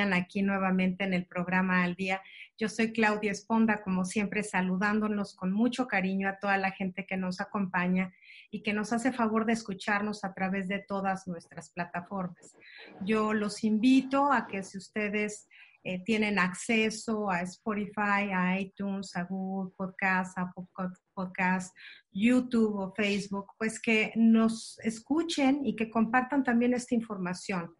aquí nuevamente en el programa Al Día. Yo soy Claudia Esponda, como siempre, saludándonos con mucho cariño a toda la gente que nos acompaña y que nos hace favor de escucharnos a través de todas nuestras plataformas. Yo los invito a que si ustedes eh, tienen acceso a Spotify, a iTunes, a Google Podcast, a Podcast, YouTube o Facebook, pues que nos escuchen y que compartan también esta información,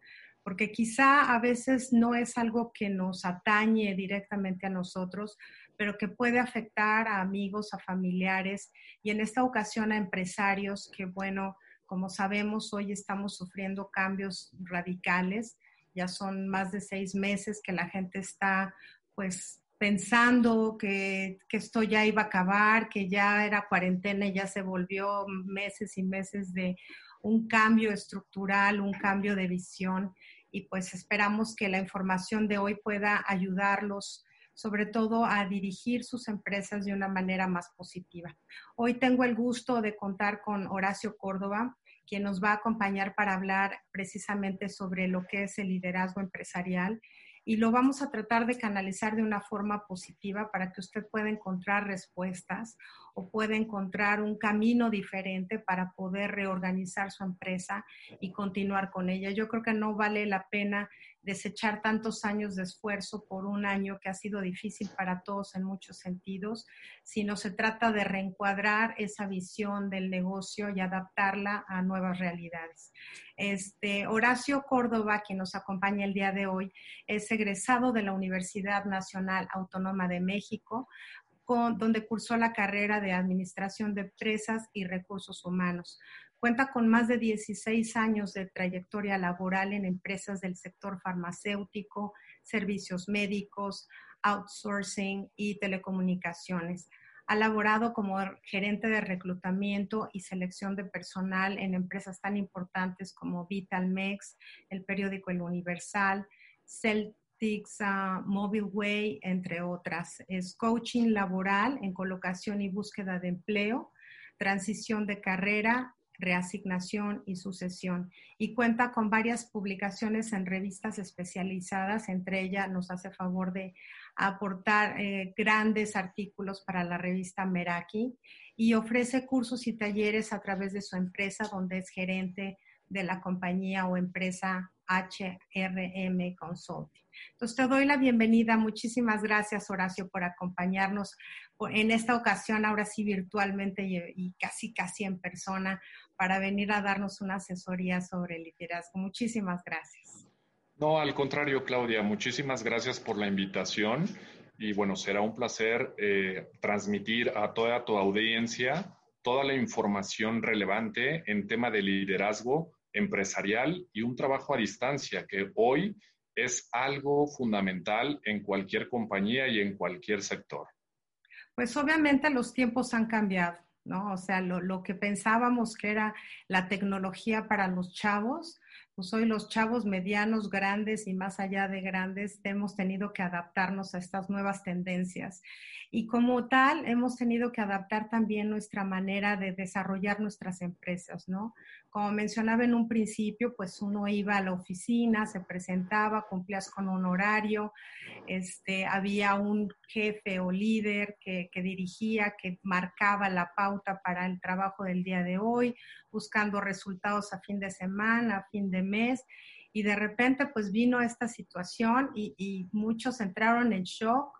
porque quizá a veces no es algo que nos atañe directamente a nosotros, pero que puede afectar a amigos, a familiares y en esta ocasión a empresarios que, bueno, como sabemos, hoy estamos sufriendo cambios radicales. Ya son más de seis meses que la gente está pues pensando que, esto ya iba a acabar, que ya era cuarentena y ya se volvió meses y meses de un cambio estructural, un cambio de visión y pues esperamos que la información de hoy pueda ayudarlos sobre todo a dirigir sus empresas de una manera más positiva. Hoy tengo el gusto de contar con Horacio Córdoba quien nos va a acompañar para hablar precisamente sobre lo que es el liderazgo empresarial y lo vamos a tratar de canalizar de una forma positiva para que usted pueda encontrar respuestas o pueda encontrar un camino diferente para poder reorganizar su empresa y continuar con ella. Yo creo que no vale la pena desechar tantos años de esfuerzo por un año que ha sido difícil para todos en muchos sentidos, sino se trata de reencuadrar esa visión del negocio y adaptarla a nuevas realidades. Este, Horacio Córdoba, quien nos acompaña el día de hoy, es egresado de la Universidad Nacional Autónoma de México, donde cursó la carrera de Administración de Empresas y Recursos Humanos. Cuenta con más de 16 años de trayectoria laboral en empresas del sector farmacéutico, servicios médicos, outsourcing y telecomunicaciones. Ha laborado como gerente de reclutamiento y selección de personal en empresas tan importantes como Vitalmex, el periódico El Universal, Celtics uh, Mobile Way, entre otras. Es coaching laboral en colocación y búsqueda de empleo, transición de carrera, reasignación y sucesión. Y cuenta con varias publicaciones en revistas especializadas, entre ellas nos hace favor de aportar eh, grandes artículos para la revista Meraki y ofrece cursos y talleres a través de su empresa, donde es gerente de la compañía o empresa HRM Consulting. Entonces, te doy la bienvenida. Muchísimas gracias, Horacio, por acompañarnos en esta ocasión, ahora sí virtualmente y, casi, casi en persona, para venir a darnos una asesoría sobre liderazgo. Muchísimas gracias. No, al contrario, Claudia, muchísimas gracias por la invitación y bueno, será un placer eh, transmitir a toda tu audiencia toda la información relevante en tema de liderazgo empresarial y un trabajo a distancia que hoy es algo fundamental en cualquier compañía y en cualquier sector. Pues obviamente los tiempos han cambiado, ¿no? O sea, lo, lo que pensábamos que era la tecnología para los chavos, pues hoy los chavos medianos, grandes y más allá de grandes hemos tenido que adaptarnos a estas nuevas tendencias. Y como tal, hemos tenido que adaptar también nuestra manera de desarrollar nuestras empresas, ¿no? Como mencionaba en un principio, pues uno iba a la oficina, se presentaba, cumplías con un horario, este, había un jefe o líder que, que dirigía, que marcaba la pauta para el trabajo del día de hoy, buscando resultados a fin de semana, a fin de mes, y de repente pues vino esta situación y, muchos entraron en shock,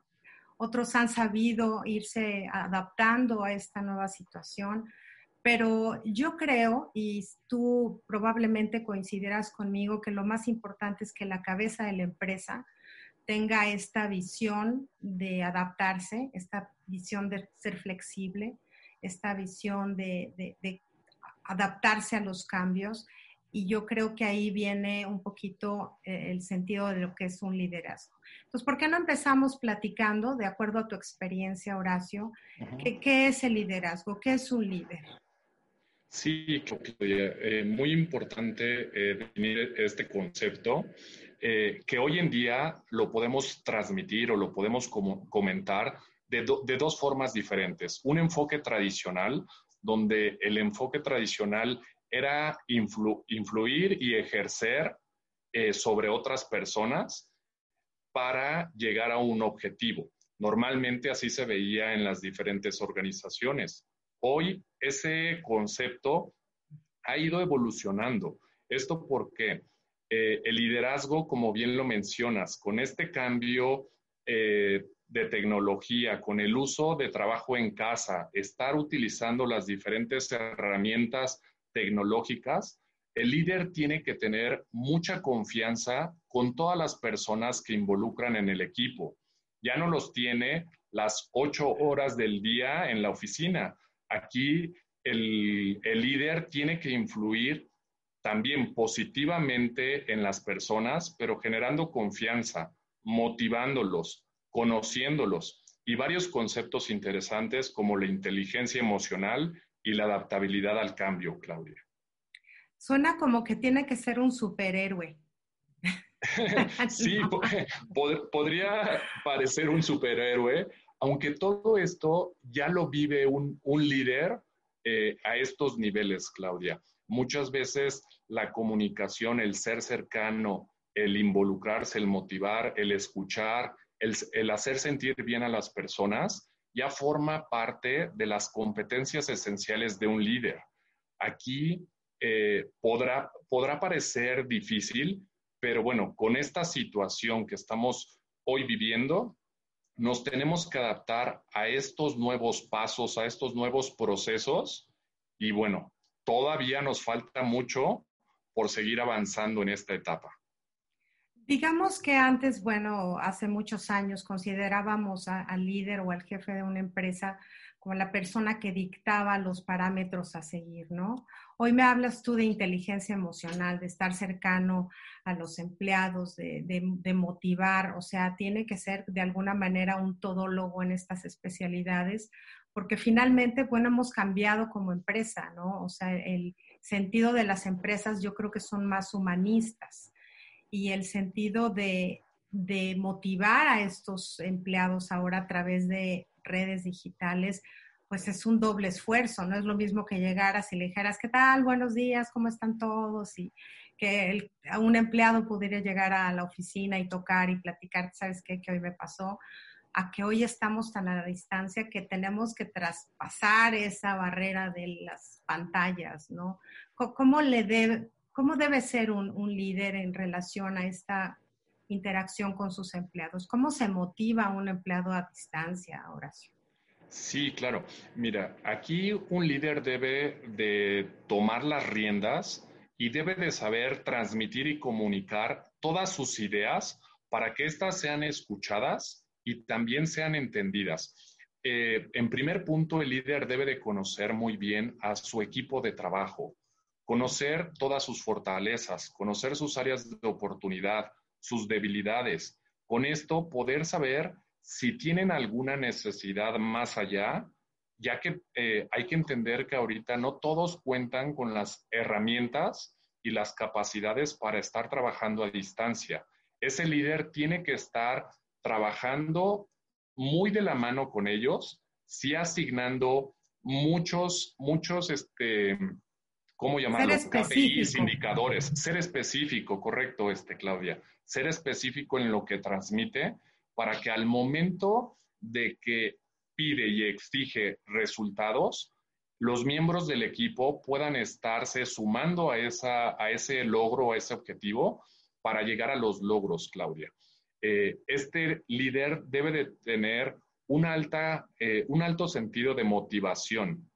otros han sabido irse adaptando a esta nueva situación, pero yo creo, y tú probablemente coincidirás conmigo, que lo más importante es que la cabeza de la empresa tenga esta visión de adaptarse, esta visión de ser flexible, esta visión de, de adaptarse a los cambios y yo creo que ahí viene un poquito eh, el sentido de lo que es un liderazgo. Entonces, ¿por qué no empezamos platicando, de acuerdo a tu experiencia, Horacio, ¿qué, es el liderazgo? ¿Qué es un líder? Sí, eh, muy importante eh, definir este concepto, que hoy en día lo podemos transmitir o lo podemos comentar de, de dos formas diferentes. Un enfoque tradicional, donde el enfoque tradicional era influir y ejercer eh, sobre otras personas para llegar a un objetivo. Normalmente así se veía en las diferentes organizaciones. Hoy ese concepto ha ido evolucionando. Esto porque eh, el liderazgo, como bien lo mencionas, con este cambio eh, de tecnología, con el uso de trabajo en casa, estar utilizando las diferentes herramientas tecnológicas, el líder tiene que tener mucha confianza con todas las personas que involucran en el equipo. Ya no los tiene las ocho horas del día en la oficina. Aquí el, el líder tiene que influir también positivamente en las personas, pero generando confianza, motivándolos, conociéndolos y varios conceptos interesantes como la inteligencia emocional y la adaptabilidad al cambio, Claudia. Suena como que tiene que ser un superhéroe. sí, podría parecer un superhéroe, aunque todo esto ya lo vive un, líder eh, a estos niveles, Claudia. Muchas veces la comunicación, el ser cercano, el involucrarse, el motivar, el escuchar, el, hacer sentir bien a las personas, ya forma parte de las competencias esenciales de un líder. Aquí eh, podrá, podrá parecer difícil, pero bueno, con esta situación que estamos hoy viviendo, nos tenemos que adaptar a estos nuevos pasos, a estos nuevos procesos y bueno, todavía nos falta mucho por seguir avanzando en esta etapa. Digamos que antes, bueno, hace muchos años considerábamos al líder o al jefe de una empresa como la persona que dictaba los parámetros a seguir, ¿no? Hoy me hablas tú de inteligencia emocional, de estar cercano a los empleados, de, motivar, o sea, tiene que ser de alguna manera un todólogo en estas especialidades, porque finalmente, bueno, hemos cambiado como empresa, ¿no? O sea, el sentido de las empresas yo creo que son más humanistas y el sentido de, de motivar a estos empleados ahora a través de redes digitales, pues es un doble esfuerzo, no es lo mismo que llegaras y le dijeras, ¿qué tal? Buenos días, ¿cómo están todos? Y que un empleado pudiera llegar a la oficina y tocar y platicar, ¿sabes qué? Que hoy me pasó a que hoy estamos tan a la distancia que tenemos que traspasar esa barrera de las pantallas, ¿no? ¿Cómo, le debe, cómo debe ser un, líder en relación a esta interacción con sus empleados? ¿Cómo se motiva a un empleado a distancia, Horacio? Sí, claro. Mira, aquí un líder debe de tomar las riendas y debe de saber transmitir y comunicar todas sus ideas para que éstas sean escuchadas y también sean entendidas. Eh, en primer punto, el líder debe de conocer muy bien a su equipo de trabajo, conocer todas sus fortalezas, conocer sus áreas de oportunidad, sus debilidades. Con esto, poder saber si tienen alguna necesidad más allá, ya que eh, hay que entender que ahorita no todos cuentan con las herramientas y las capacidades para estar trabajando a distancia. Ese líder tiene que estar trabajando muy de la mano con ellos, sí asignando muchos, muchos, este, ¿cómo llamarlos? KPIs, indicadores. Ser específico, correcto, este, Claudia. Ser específico en lo que transmite para que al momento de que pide y exige resultados, los miembros del equipo puedan estarse sumando a, esa, a ese logro, a ese objetivo, para llegar a los logros, Claudia. Eh, este líder debe de tener un, alta, eh, un alto sentido de motivación.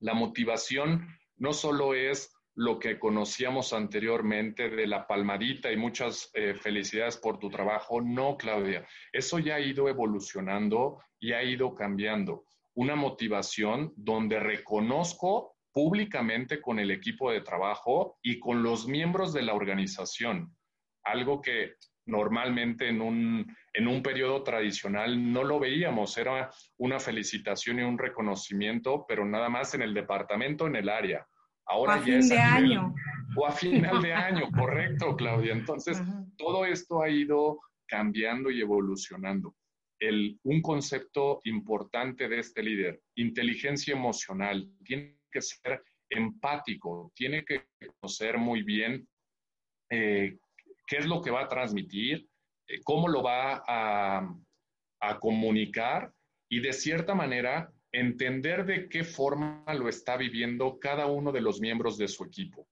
La motivación no solo es lo que conocíamos anteriormente de la palmadita y muchas eh, felicidades por tu trabajo. No, Claudia, eso ya ha ido evolucionando y ha ido cambiando. Una motivación donde reconozco públicamente con el equipo de trabajo y con los miembros de la organización, algo que normalmente en un, en un periodo tradicional no lo veíamos, era una felicitación y un reconocimiento, pero nada más en el departamento, en el área. Ahora o a fin de año. O a final de año, correcto, Claudia. Entonces, todo esto ha ido cambiando y evolucionando. El, un concepto importante de este líder, inteligencia emocional, tiene que ser empático, tiene que conocer muy bien eh, qué es lo que va a transmitir, eh, cómo lo va a, a comunicar y de cierta manera entender de qué forma lo está viviendo cada uno de los miembros de su equipo.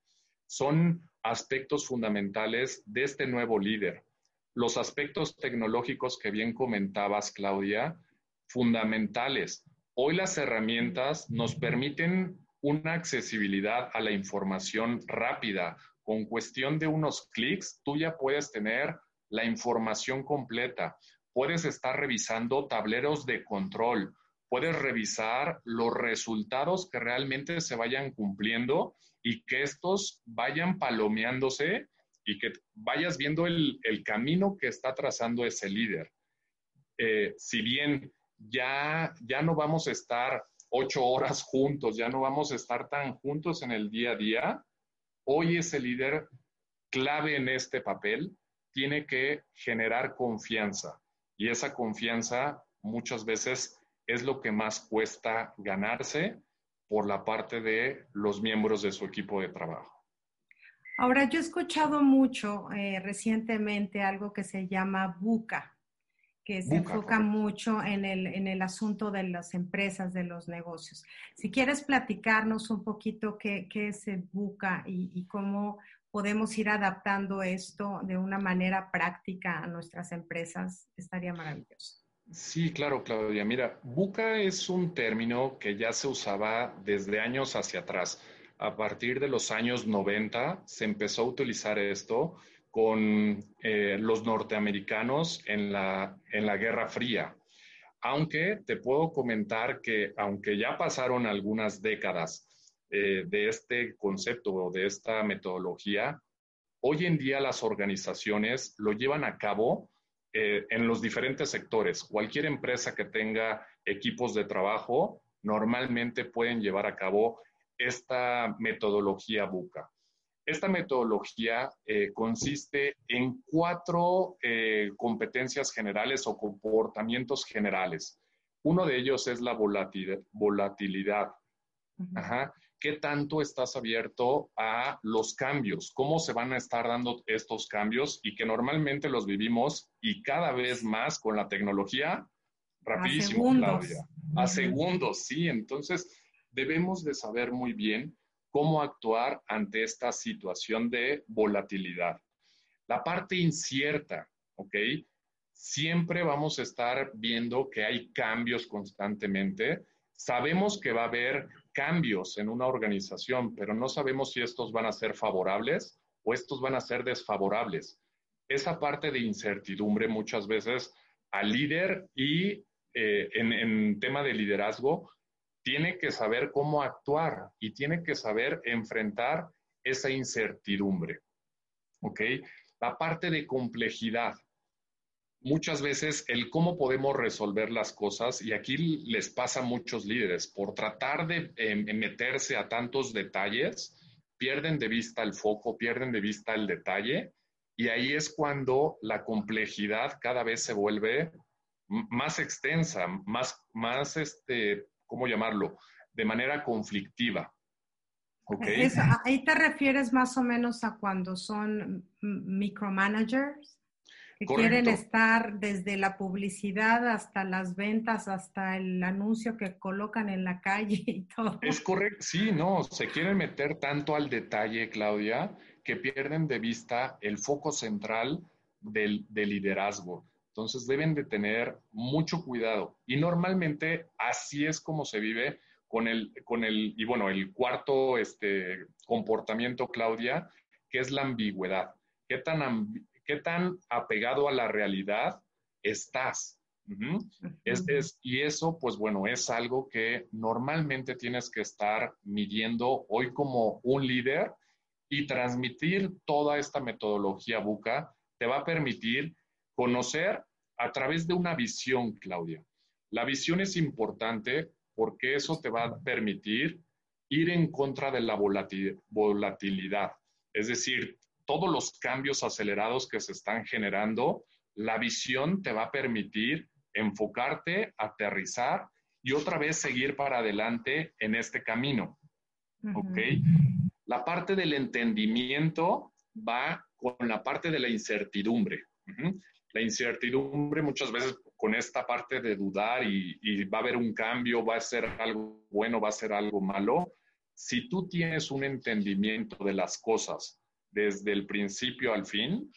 Son aspectos fundamentales de este nuevo líder. Los aspectos tecnológicos que bien comentabas, Claudia, fundamentales. Hoy las herramientas nos permiten una accesibilidad a la información rápida. Con cuestión de unos clics, tú ya puedes tener la información completa. Puedes estar revisando tableros de control, puedes revisar los resultados que realmente se vayan cumpliendo y que estos vayan palomeándose y que vayas viendo el, camino que está trazando ese líder. Eh, si bien ya, ya no vamos a estar ocho horas juntos, ya no vamos a estar tan juntos en el día a día, hoy ese líder clave en este papel tiene que generar confianza y esa confianza muchas veces es lo que más cuesta ganarse por la parte de los miembros de su equipo de trabajo. Ahora, yo he escuchado mucho eh, recientemente algo que se llama buca, que se enfoca mucho en el, en el, asunto de las empresas, de los negocios. Si quieres platicarnos un poquito qué, qué es el buca y, y, cómo podemos ir adaptando esto de una manera práctica a nuestras empresas, estaría maravilloso. Sí, claro, Claudia. Mira, buca es un término que ya se usaba desde años hacia atrás. A partir de los años 90 se empezó a utilizar esto con eh, los norteamericanos en la, en la Guerra Fría. Aunque te puedo comentar que, aunque ya pasaron algunas décadas eh, de este concepto o de esta metodología, hoy en día las organizaciones lo llevan a cabo eh, en los diferentes sectores. Cualquier empresa que tenga equipos de trabajo normalmente pueden llevar a cabo esta metodología BUCA. Esta metodología eh, consiste en cuatro eh, competencias generales o comportamientos generales. Uno de ellos es la volatilidad. Ajá qué tanto estás abierto a los cambios, cómo se van a estar dando estos cambios y que normalmente los vivimos y cada vez más con la tecnología rapidísimo, a Claudia. A segundos, sí. Entonces, debemos de saber muy bien cómo actuar ante esta situación de volatilidad. La parte incierta, ¿ok? Siempre vamos a estar viendo que hay cambios constantemente. Sabemos que va a haber cambios en una organización, pero no sabemos si estos van a ser favorables o estos van a ser desfavorables. Esa parte de incertidumbre muchas veces al líder y eh, en, en tema de liderazgo tiene que saber cómo actuar y tiene que saber enfrentar esa incertidumbre. ¿Ok? La parte de complejidad muchas veces el cómo podemos resolver las cosas, y aquí les pasa a muchos líderes, por tratar de em, meterse a tantos detalles, pierden de vista el foco, pierden de vista el detalle, y ahí es cuando la complejidad cada vez se vuelve más extensa, más, más este, ¿cómo llamarlo? De manera conflictiva. ¿Okay? ahí te refieres más o menos a cuando son micromanagers que quieren estar desde la publicidad hasta las ventas, hasta el anuncio que colocan en la calle y todo. Es correcto, sí, no, se quieren meter tanto al detalle, Claudia, que pierden de vista el foco central del, del liderazgo. Entonces deben de tener mucho cuidado. Y normalmente así es como se vive con el, con el y bueno, el cuarto este, comportamiento, Claudia, que es la ambigüedad. ¿Qué tan, qué tan apegado a la realidad estás. es, y eso, pues bueno, es algo que normalmente tienes que estar midiendo hoy como un líder y transmitir toda esta metodología buca te va a permitir conocer a través de una visión, Claudia. La visión es importante porque eso te va a permitir ir en contra de la volatilidad. Es decir, todos los cambios acelerados que se están generando, la visión te va a permitir enfocarte, aterrizar y otra vez seguir para adelante en este camino. ¿Ok? La parte del entendimiento va con la parte de la incertidumbre. La incertidumbre muchas veces con esta parte de dudar y, y, va a haber un cambio, va a ser algo bueno, va a ser algo malo. Si tú tienes un entendimiento de las cosas desde el principio al fin,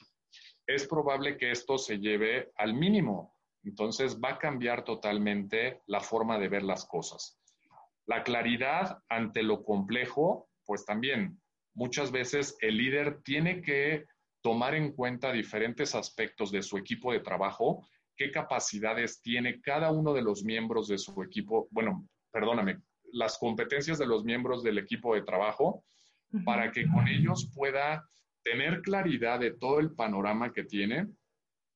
es probable que esto se lleve al mínimo. Entonces va a cambiar totalmente la forma de ver las cosas. La claridad ante lo complejo, pues también muchas veces el líder tiene que tomar en cuenta diferentes aspectos de su equipo de trabajo, qué capacidades tiene cada uno de los miembros de su equipo, bueno, perdóname, las competencias de los miembros del equipo de trabajo, para que con ellos pueda tener claridad de todo el panorama que tiene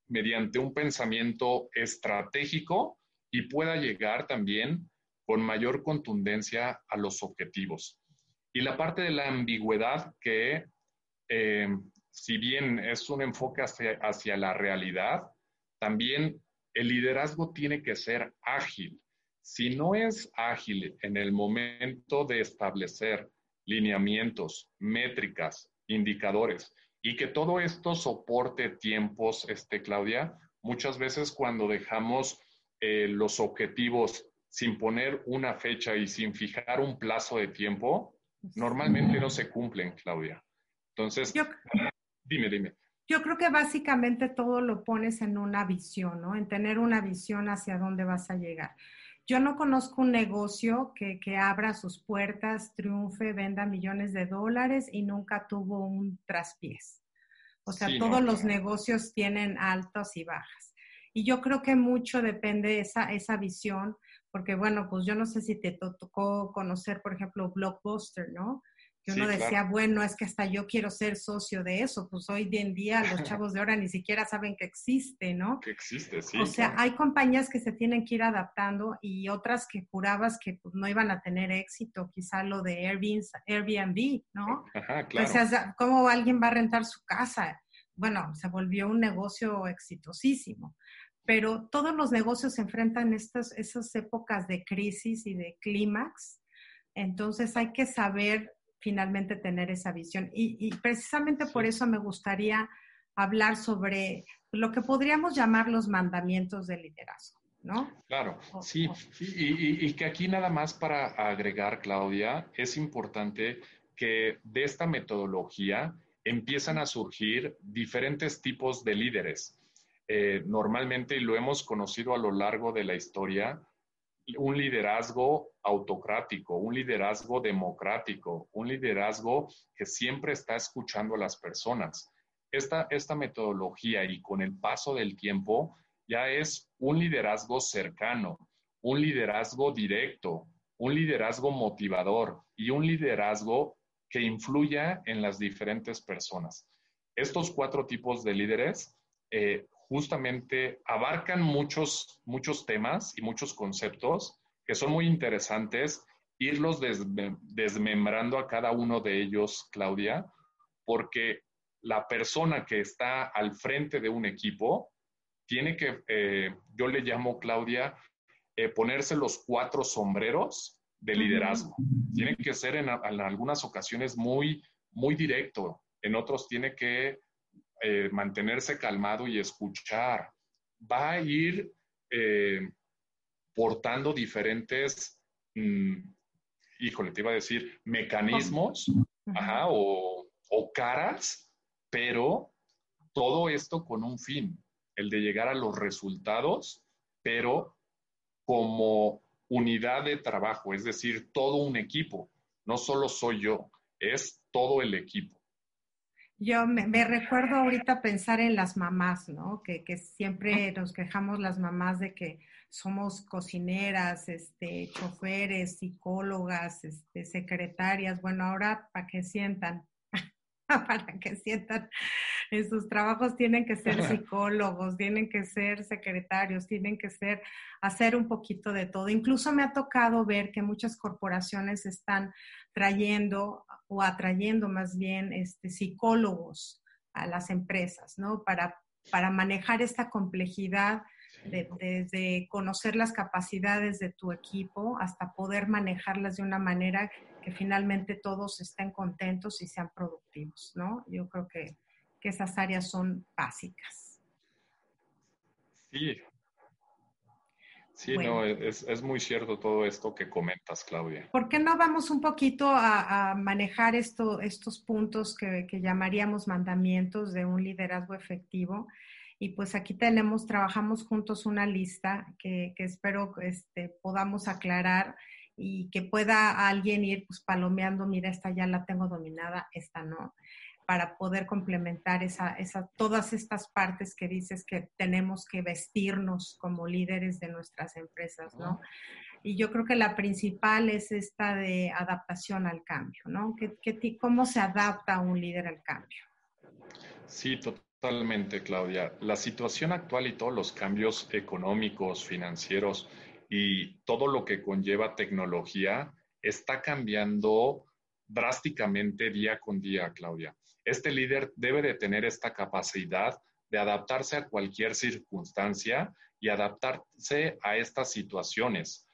mediante un pensamiento estratégico y pueda llegar también con mayor contundencia a los objetivos. Y la parte de la ambigüedad que eh, si bien es un enfoque hacia, la realidad, también el liderazgo tiene que ser ágil. Si no es ágil en el momento de establecer lineamientos, métricas, indicadores y que todo esto soporte tiempos, este, Claudia, muchas veces cuando dejamos eh, los objetivos sin poner una fecha y sin fijar un plazo de tiempo, normalmente no se cumplen, Claudia. Entonces, Dime, dime. Yo creo que básicamente todo lo pones en una visión, ¿no? En tener una visión hacia dónde vas a llegar. Yo no conozco un negocio que, abra sus puertas, triunfe, venda millones de dólares y nunca tuvo un traspiés. O sea, todos los negocios tienen altas y bajas. Y yo creo que mucho depende esa, esa visión, porque bueno, pues yo no sé si te tocó conocer, por ejemplo, Blockbuster, ¿no? Que uno decía, bueno, es que hasta yo quiero ser socio de eso, pues hoy en día los chavos de ahora ni siquiera saben que existe, ¿no? Que existe, sí. O sea, hay compañías que se tienen que ir adaptando y otras que jurabas que pues, no iban a tener éxito, quizá lo de Airbnb, ¿no? Ajá, claro. O sea, ¿cómo alguien va a rentar su casa? Bueno, se volvió un negocio exitosísimo. Pero todos los negocios se enfrentan estas, esas épocas de crisis y de clímax. Entonces hay que saber finalmente tener esa visión. Y, precisamente por eso me gustaría hablar sobre lo que podríamos llamar los mandamientos del liderazgo, ¿no? Claro, sí. Y, y, que aquí nada más para agregar, Claudia, es importante que de esta metodología empiezan a surgir diferentes tipos de líderes. Eh, normalmente, y lo hemos conocido a lo largo de la historia, un liderazgo autocrático, un liderazgo democrático, un liderazgo que siempre está escuchando a las personas. Esta, esta metodología y con el paso del tiempo ya es un liderazgo cercano, un liderazgo directo, un liderazgo motivador y un liderazgo que influya en las diferentes personas. Estos cuatro tipos de líderes eh, justamente abarcan muchos, muchos temas y muchos conceptos que son muy interesantes, irlos desmembrando a cada uno de ellos, Claudia, porque la persona que está al frente de un equipo tiene que, eh, yo le llamo, Claudia, eh, ponerse los cuatro sombreros de liderazgo. Tiene que ser en, en, algunas ocasiones muy, muy directo, en otros tiene que eh, mantenerse calmado y escuchar. Va a ir eh, portando diferentes, mm, híjole, te iba a decir, mecanismos o, o caras, pero todo esto con un fin, el de llegar a los resultados, pero como unidad de trabajo, es decir, todo un equipo. No solo soy yo, es todo el equipo. Yo me, recuerdo ahorita pensar en las mamás, ¿no? Que, siempre nos quejamos las mamás de que somos cocineras, este, choferes, psicólogas, este, secretarias. Bueno, ahora para que sientan, para que sientan en sus trabajos tienen que ser psicólogos, tienen que ser secretarios, tienen que ser, hacer un poquito de todo. Incluso me ha tocado ver que muchas corporaciones están trayendo o atrayendo más bien este, psicólogos a las empresas, ¿no? Para, para manejar esta complejidad desde conocer las capacidades de tu equipo hasta poder manejarlas de una manera que finalmente todos estén contentos y sean productivos, ¿no? Yo creo que, que esas áreas son básicas. Sí, Sí, no, es, muy cierto todo esto que comentas, Claudia. ¿Por qué no vamos un poquito a, manejar esto, estos puntos que, llamaríamos mandamientos de un liderazgo efectivo? Y pues aquí tenemos, trabajamos juntos una lista que, espero este, podamos aclarar y que pueda alguien ir pues palomeando, mira, esta ya la tengo dominada, esta no para poder complementar esa, esa, todas estas partes que dices que tenemos que vestirnos como líderes de nuestras empresas, ¿no? Y yo creo que la principal es esta de adaptación al cambio, ¿no? ¿Qué, cómo se adapta un líder al cambio? Sí, totalmente, Claudia. La situación actual y todos los cambios económicos, financieros y todo lo que conlleva tecnología está cambiando drásticamente día con día, Claudia. Este líder debe de tener esta capacidad de adaptarse a cualquier circunstancia y adaptarse a estas situaciones.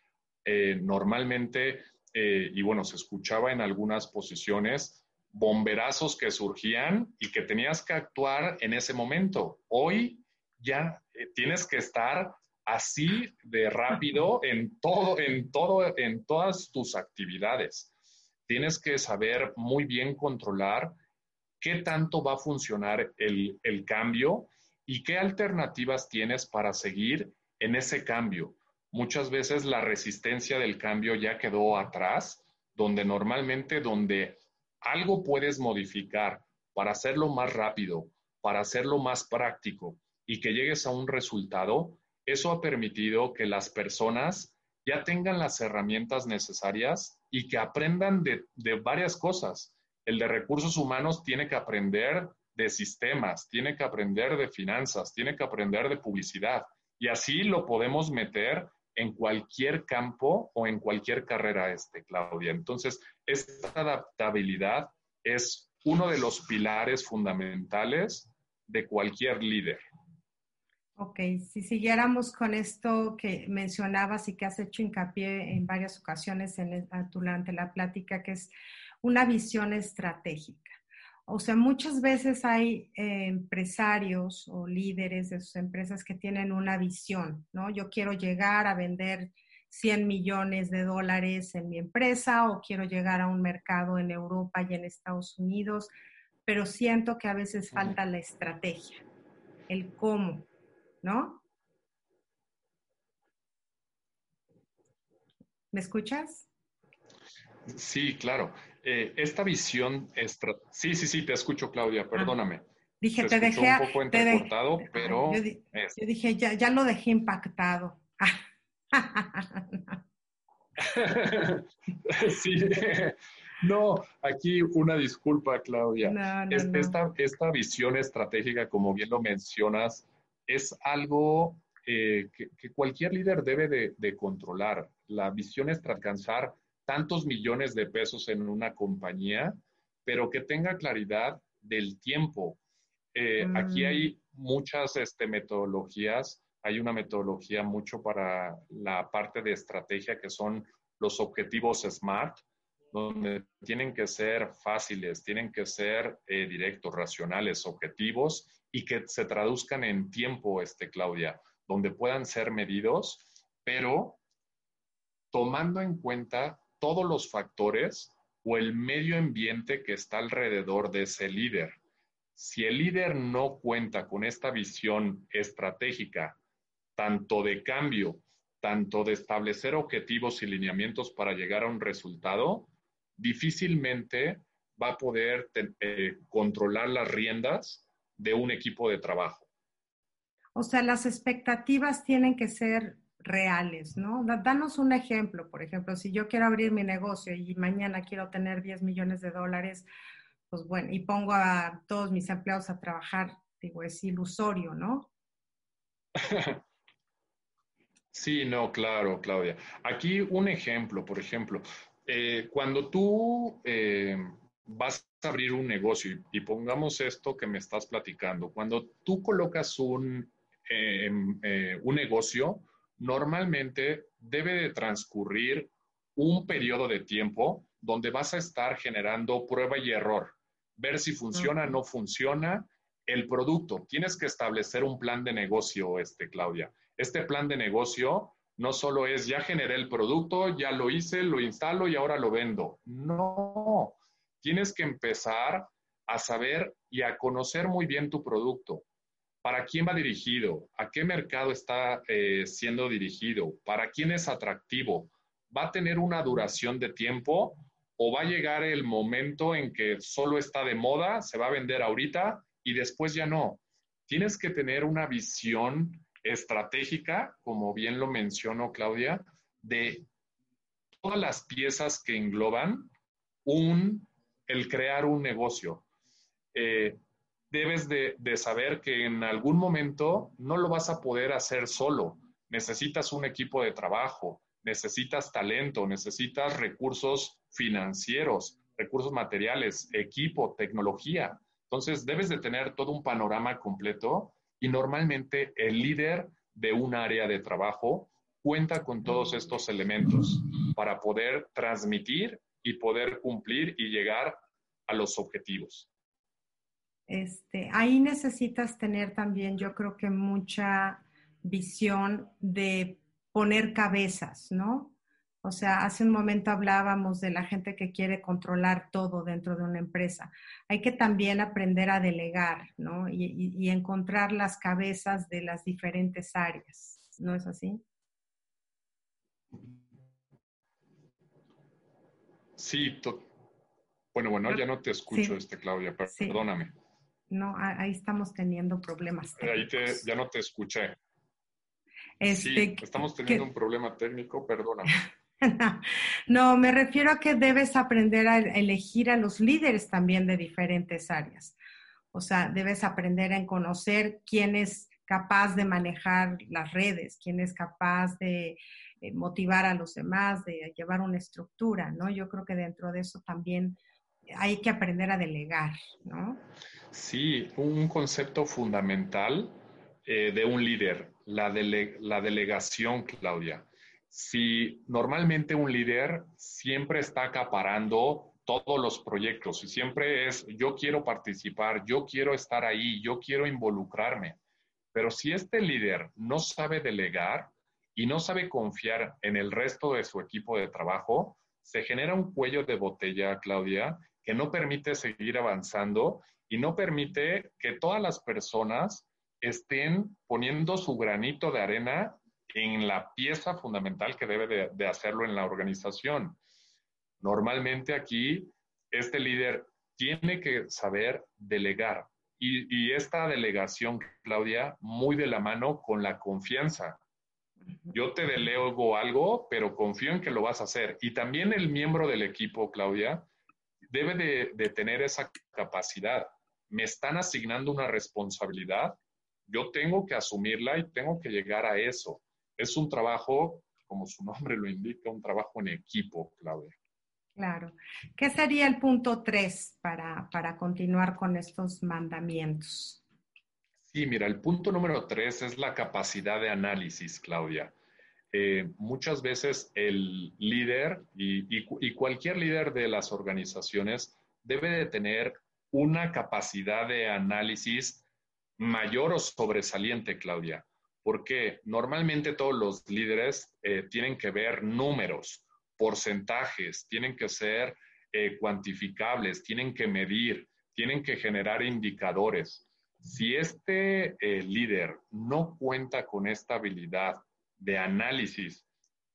Eh, normalmente, eh, y bueno, se escuchaba en algunas posiciones, bomberazos que surgían y que tenías que actuar en ese momento. Hoy ya eh, tienes que estar así de rápido en todo, en todo, en todas tus actividades. Tienes que saber muy bien controlar qué tanto va a funcionar el, cambio y qué alternativas tienes para seguir en ese cambio. Muchas veces la resistencia del cambio ya quedó atrás, donde normalmente donde algo puedes modificar para hacerlo más rápido, para hacerlo más práctico y que llegues a un resultado, eso ha permitido que las personas ya tengan las herramientas necesarias y que aprendan de, varias cosas el de recursos humanos tiene que aprender de sistemas, tiene que aprender de finanzas, tiene que aprender de publicidad. Y así lo podemos meter en cualquier campo o en cualquier carrera, este, Claudia. Entonces, esta adaptabilidad es uno de los pilares fundamentales de cualquier líder. Ok, si siguiéramos con esto que mencionabas y que has hecho hincapié en varias ocasiones en durante la plática, que es una visión estratégica. O sea, muchas veces hay eh, empresarios o líderes de sus empresas que tienen una visión, ¿no? Yo quiero llegar a vender 100 millones de dólares en mi empresa o quiero llegar a un mercado en Europa y en Estados Unidos, pero siento que a veces falta la estrategia, el cómo, ¿no? ¿Me escuchas? Sí, claro. Eh, esta visión, sí, sí, sí, te escucho, Claudia, ah. perdóname. dije, te, dejé. Un poco entrecortado, pero. Yo, dije, ya, ya, lo dejé impactado. sí. No, aquí una disculpa, Claudia. esta, esta, visión estratégica, como bien lo mencionas, es algo eh, que, cualquier líder debe de, de, controlar. La visión es alcanzar tantos millones de pesos en una compañía, pero que tenga claridad del tiempo. Eh, aquí mm. hay muchas este, metodologías. Hay una metodología mucho para la parte de estrategia que son los objetivos SMART, donde tienen que ser fáciles, tienen que ser eh, directos, racionales, objetivos y que se traduzcan en tiempo, este, Claudia, donde puedan ser medidos, pero tomando en cuenta todos los factores o el medio ambiente que está alrededor de ese líder. Si el líder no cuenta con esta visión estratégica, tanto de cambio, tanto de establecer objetivos y lineamientos para llegar a un resultado, difícilmente va a poder eh, controlar las riendas de un equipo de trabajo. O sea, las expectativas tienen que ser reales, ¿no? Danos un ejemplo, por ejemplo, si yo quiero abrir mi negocio y mañana quiero tener 10 millones de dólares, pues bueno, y pongo a todos mis empleados a trabajar, digo, es ilusorio, ¿no? Sí, no, claro, Claudia. Aquí un ejemplo, por ejemplo, eh, cuando tú eh, vas a abrir un negocio y, pongamos esto que me estás platicando, cuando tú colocas un, eh, un negocio, normalmente debe de transcurrir un periodo de tiempo donde vas a estar generando prueba y error, ver si funciona o no funciona, el producto. Tienes que establecer un plan de negocio, este, Claudia. Este plan de negocio no solo es ya generé el producto, ya lo hice, lo instalo y ahora lo vendo. No, tienes que empezar a saber y a conocer muy bien tu producto. ¿Para quién va dirigido? ¿A qué mercado está eh, siendo dirigido? ¿Para quién es atractivo? ¿Va a tener una duración de tiempo o va a llegar el momento en que solo está de moda, se va a vender ahorita y después ya no? Tienes que tener una visión estratégica, como bien lo mencionó Claudia, de todas las piezas que engloban un, el crear un negocio. Eh, debes de, saber que en algún momento no lo vas a poder hacer solo. Necesitas un equipo de trabajo, necesitas talento, necesitas recursos financieros, recursos materiales, equipo, tecnología. Entonces, debes de tener todo un panorama completo y normalmente el líder de un área de trabajo cuenta con todos estos elementos para poder transmitir y poder cumplir y llegar a los objetivos. Este, ahí necesitas tener también, yo creo que mucha visión de poner cabezas, ¿no? O sea, hace un momento hablábamos de la gente que quiere controlar todo dentro de una empresa. Hay que también aprender a delegar, ¿no? Y, y encontrar las cabezas de las diferentes áreas, ¿no es así? Sí, bueno, bueno, ya no te escucho, este, Claudia, perdóname. No, ahí estamos teniendo problemas. Ahí ya no te escuché. sí, este, estamos teniendo un problema técnico, perdóname. no, me refiero a que debes aprender a elegir a los líderes también de diferentes áreas. O sea, debes aprender a conocer quién es capaz de manejar las redes, quién es capaz de eh, motivar a los demás, de llevar una estructura, ¿no? Yo creo que dentro de eso también hay que aprender a delegar, ¿no? Sí, un concepto fundamental eh, de un líder, la, la delegación, Claudia. Si normalmente un líder siempre está acaparando todos los proyectos y siempre es yo quiero participar, yo quiero estar ahí, yo quiero involucrarme. Pero si este líder no sabe delegar y no sabe confiar en el resto de su equipo de trabajo, se genera un cuello de botella, Claudia, que no permite seguir avanzando y no permite que todas las personas estén poniendo su granito de arena en la pieza fundamental que debe de, hacerlo en la organización. Normalmente aquí, este líder tiene que saber delegar. Y, y, esta delegación, Claudia, muy de la mano con la confianza. Yo te delego algo, pero confío en que lo vas a hacer. Y también el miembro del equipo, Claudia, debe de, tener esa capacidad. Me están asignando una responsabilidad, yo tengo que asumirla y tengo que llegar a eso. Es un trabajo, como su nombre lo indica, un trabajo en equipo, Claudia. Claro. ¿Qué sería el punto tres para, para continuar con estos mandamientos? Sí, mira, el punto número tres es la capacidad de análisis, Claudia. Eh, muchas veces el líder y, cualquier líder de las organizaciones debe de tener una capacidad de análisis mayor o sobresaliente, Claudia, porque normalmente todos los líderes eh, tienen que ver números, porcentajes, tienen que ser eh, cuantificables, tienen que medir, tienen que generar indicadores. Si este líder no cuenta con esta habilidad de análisis.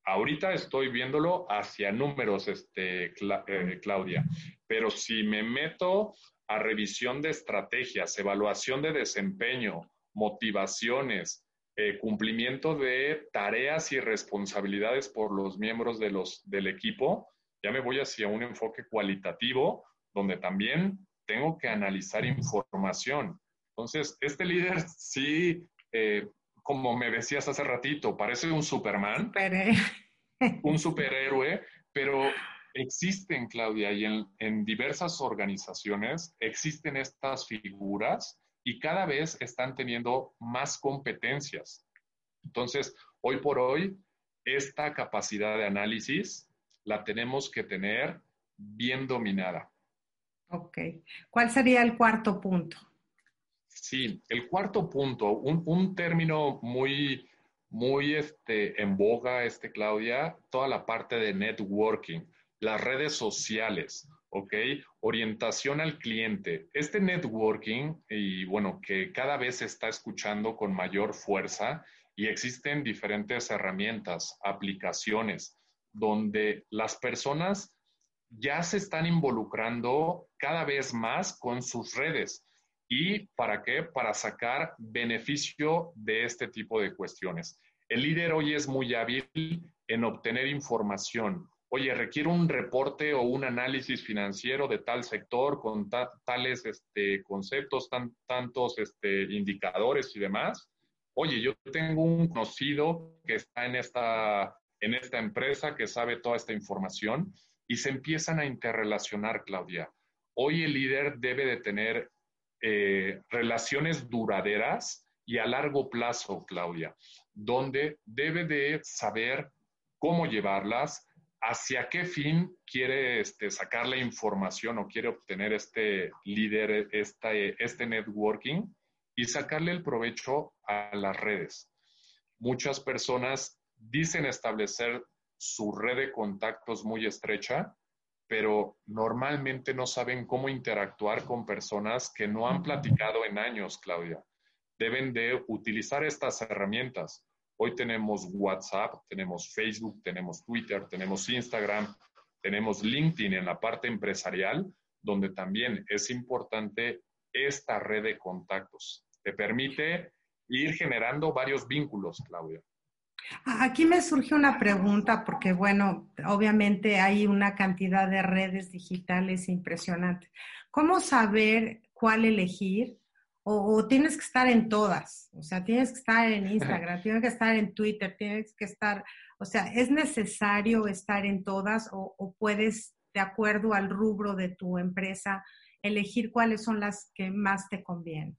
Ahorita estoy viéndolo hacia números, este, eh, Claudia, pero si me meto a revisión de estrategias, evaluación de desempeño, motivaciones, eh, cumplimiento de tareas y responsabilidades por los miembros de los, del equipo, ya me voy hacia un enfoque cualitativo donde también tengo que analizar información. Entonces, este líder sí eh, como me decías hace ratito, parece un Superman, un superhéroe, pero existen, Claudia, y en, diversas organizaciones existen estas figuras y cada vez están teniendo más competencias. Entonces, hoy por hoy, esta capacidad de análisis la tenemos que tener bien dominada. Ok. ¿Cuál sería el cuarto punto? Sí, el cuarto punto, un, término muy, muy este, en boga, este, Claudia, toda la parte de networking, las redes sociales, ¿ok? Orientación al cliente. Este networking, y bueno, que cada vez se está escuchando con mayor fuerza y existen diferentes herramientas, aplicaciones, donde las personas ya se están involucrando cada vez más con sus redes. ¿Y para qué? Para sacar beneficio de este tipo de cuestiones. El líder hoy es muy hábil en obtener información. Oye, requiere un reporte o un análisis financiero de tal sector con tales este, conceptos, tantos este, indicadores y demás. Oye, yo tengo un conocido que está en esta, en esta empresa que sabe toda esta información y se empiezan a interrelacionar, Claudia. Hoy el líder debe de tener eh, relaciones duraderas y a largo plazo, Claudia donde debe de saber cómo llevarlas, hacia qué fin quiere este, sacar la información o quiere obtener este líder, este, este networking y sacarle el provecho a las redes. Muchas personas dicen establecer su red de contactos muy estrecha, pero normalmente no saben cómo interactuar con personas que no han platicado en años, Claudia deben de utilizar estas herramientas. Hoy tenemos WhatsApp, tenemos Facebook, tenemos Twitter, tenemos Instagram, tenemos LinkedIn en la parte empresarial, donde también es importante esta red de contactos. Te permite ir generando varios vínculos, Claudia. Aquí me surge una pregunta porque, bueno, obviamente hay una cantidad de redes digitales impresionante. ¿Cómo saber cuál elegir o, tienes que estar en todas, o sea, tienes que estar en Instagram, tienes que estar en Twitter, tienes que estar, o sea, ¿es necesario estar en todas o, puedes, de acuerdo al rubro de tu empresa, elegir cuáles son las que más te convienen?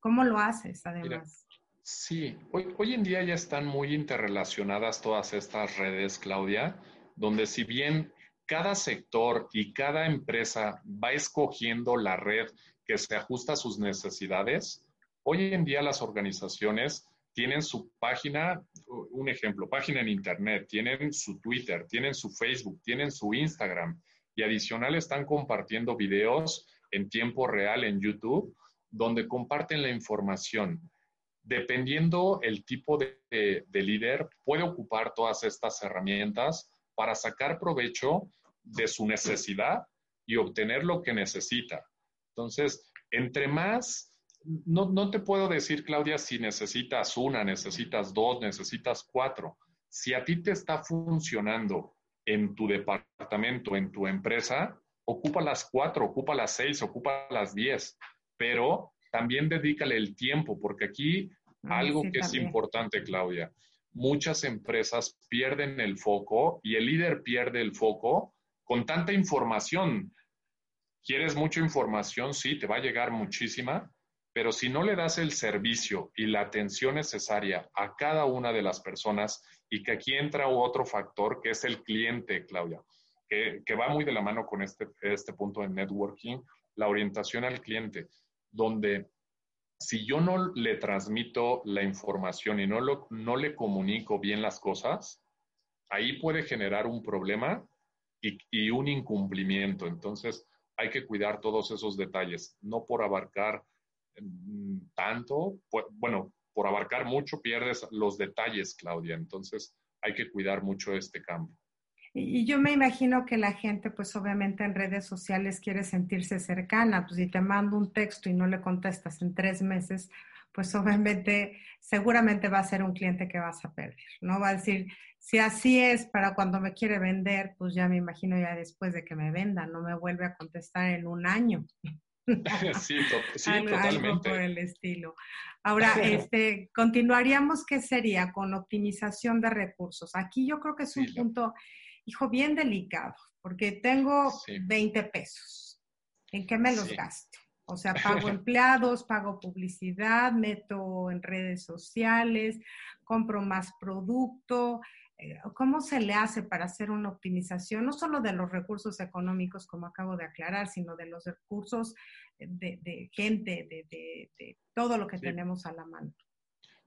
¿Cómo lo haces además? Sí, hoy, en día ya están muy interrelacionadas todas estas redes, Claudia, donde si bien cada sector y cada empresa va escogiendo la red que se ajusta a sus necesidades. Hoy en día las organizaciones tienen su página, un ejemplo, página en Internet, tienen su Twitter, tienen su Facebook, tienen su Instagram y adicional están compartiendo videos en tiempo real en YouTube donde comparten la información. Dependiendo el tipo de, de líder, puede ocupar todas estas herramientas para sacar provecho de su necesidad y obtener lo que necesita. Entonces, entre más, no, no te puedo decir, Claudia, si necesitas una, necesitas dos, necesitas cuatro. Si a ti te está funcionando en tu departamento, en tu empresa, ocupa las cuatro, ocupa las seis, ocupa las diez, pero también dedícale el tiempo, porque aquí ah, algo que es importante, Claudia, muchas empresas pierden el foco y el líder pierde el foco con tanta información. ¿Quieres mucha información? Sí, te va a llegar muchísima, pero si no le das el servicio y la atención necesaria a cada una de las personas, y que aquí entra otro factor que es el cliente, Claudia, que, va muy de la mano con este, este punto de networking, la orientación al cliente, donde si yo no le transmito la información y no, no le comunico bien las cosas, ahí puede generar un problema y, un incumplimiento. Entonces, hay que cuidar todos esos detalles, no por abarcar mm, tanto, bueno, por abarcar mucho pierdes los detalles, Claudia, entonces hay que cuidar mucho este campo. Y yo me imagino que la gente, pues obviamente en redes sociales quiere sentirse cercana, pues si te mando un texto y no le contestas en tres meses, pues obviamente seguramente va a ser un cliente que vas a perder, ¿no? Va a decir, si así es para cuando me quiere vender, pues ya me imagino ya después de que me venda, no me vuelve a contestar en un año. sí, totalmente. por el estilo. Ahora, este, continuaríamos, ¿qué sería? Con optimización de recursos. Aquí yo creo que es un punto, hijo, bien delicado, porque tengo 20 pesos. ¿En qué me los gasto? O sea, pago empleados, pago publicidad, meto en redes sociales, compro más producto, eh, ¿cómo se le hace para hacer una optimización, no solo de los recursos económicos, como acabo de aclarar, sino de los recursos de, gente, de, todo lo que tenemos a la mano?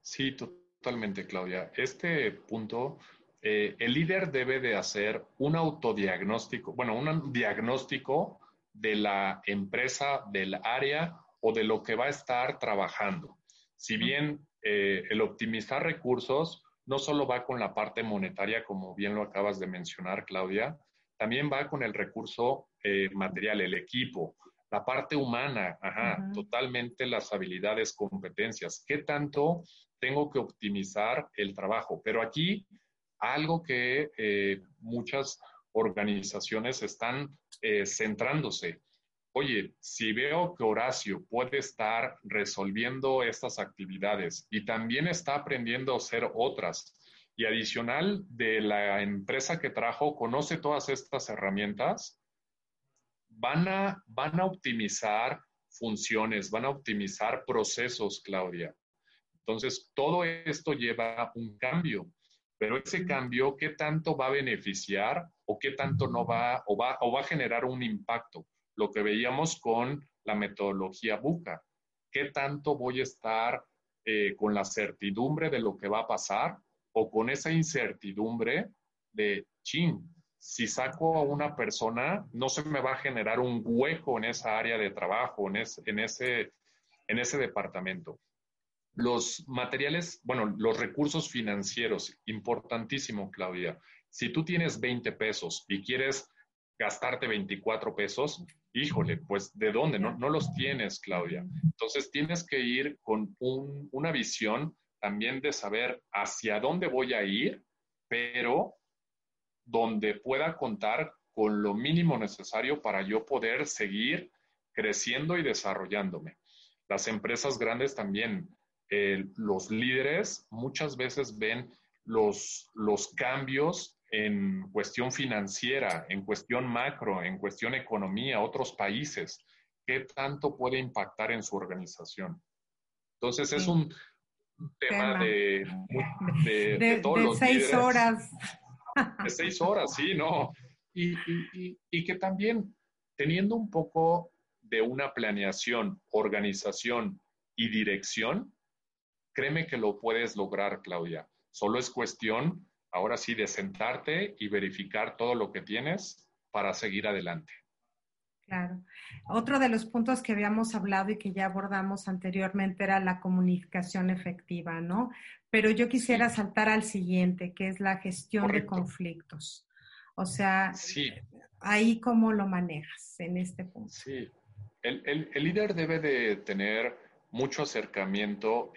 Sí, totalmente, Claudia. Este punto, eh, el líder debe de hacer un autodiagnóstico, bueno, un diagnóstico de la empresa, del área o de lo que va a estar trabajando. Si bien eh, el optimizar recursos no solo va con la parte monetaria, como bien lo acabas de mencionar, Claudia, también va con el recurso eh, material, el equipo, la parte humana, ajá, totalmente las habilidades, competencias. ¿Qué tanto tengo que optimizar el trabajo? Pero aquí algo que eh, muchas organizaciones están eh, centrándose. Oye, si veo que Horacio puede estar resolviendo estas actividades y también está aprendiendo a hacer otras, y adicional de la empresa que trajo conoce todas estas herramientas, van a, van a optimizar funciones, van a optimizar procesos, Claudia. Entonces, todo esto lleva un cambio, pero ese cambio, ¿qué tanto va a beneficiar o qué tanto no va o va, o va a generar un impacto? Lo que veíamos con la metodología BUCA. ¿Qué tanto voy a estar eh, con la certidumbre de lo que va a pasar o con esa incertidumbre de, chin, si saco a una persona, no se me va a generar un hueco en esa área de trabajo, en, en, ese, en ese departamento. Los materiales, bueno, los recursos financieros, importantísimo, Claudia. Si tú tienes 20 pesos y quieres gastarte 24 pesos, híjole, pues ¿de dónde? No, no los tienes, Claudia. Entonces tienes que ir con una visión también de saber hacia dónde voy a ir, pero donde pueda contar con lo mínimo necesario para yo poder seguir creciendo y desarrollándome. Las empresas grandes también, eh, los líderes muchas veces ven los, los cambios en cuestión financiera, en cuestión macro, en cuestión economía, otros países, qué tanto puede impactar en su organización. Entonces es un tema, de, de, de, todos seis horas. De seis horas, sí, ¿no? Y, y, que también teniendo un poco de una planeación, organización y dirección, créeme que lo puedes lograr, Claudia. Solo es cuestión, ahora sí, de sentarte y verificar todo lo que tienes para seguir adelante. Claro. Otro de los puntos que habíamos hablado y que ya abordamos anteriormente era la comunicación efectiva, ¿no? Pero yo quisiera saltar al siguiente, que es la gestión de conflictos. O sea, ahí cómo lo manejas en este punto. Sí, el, líder debe de tener mucho acercamiento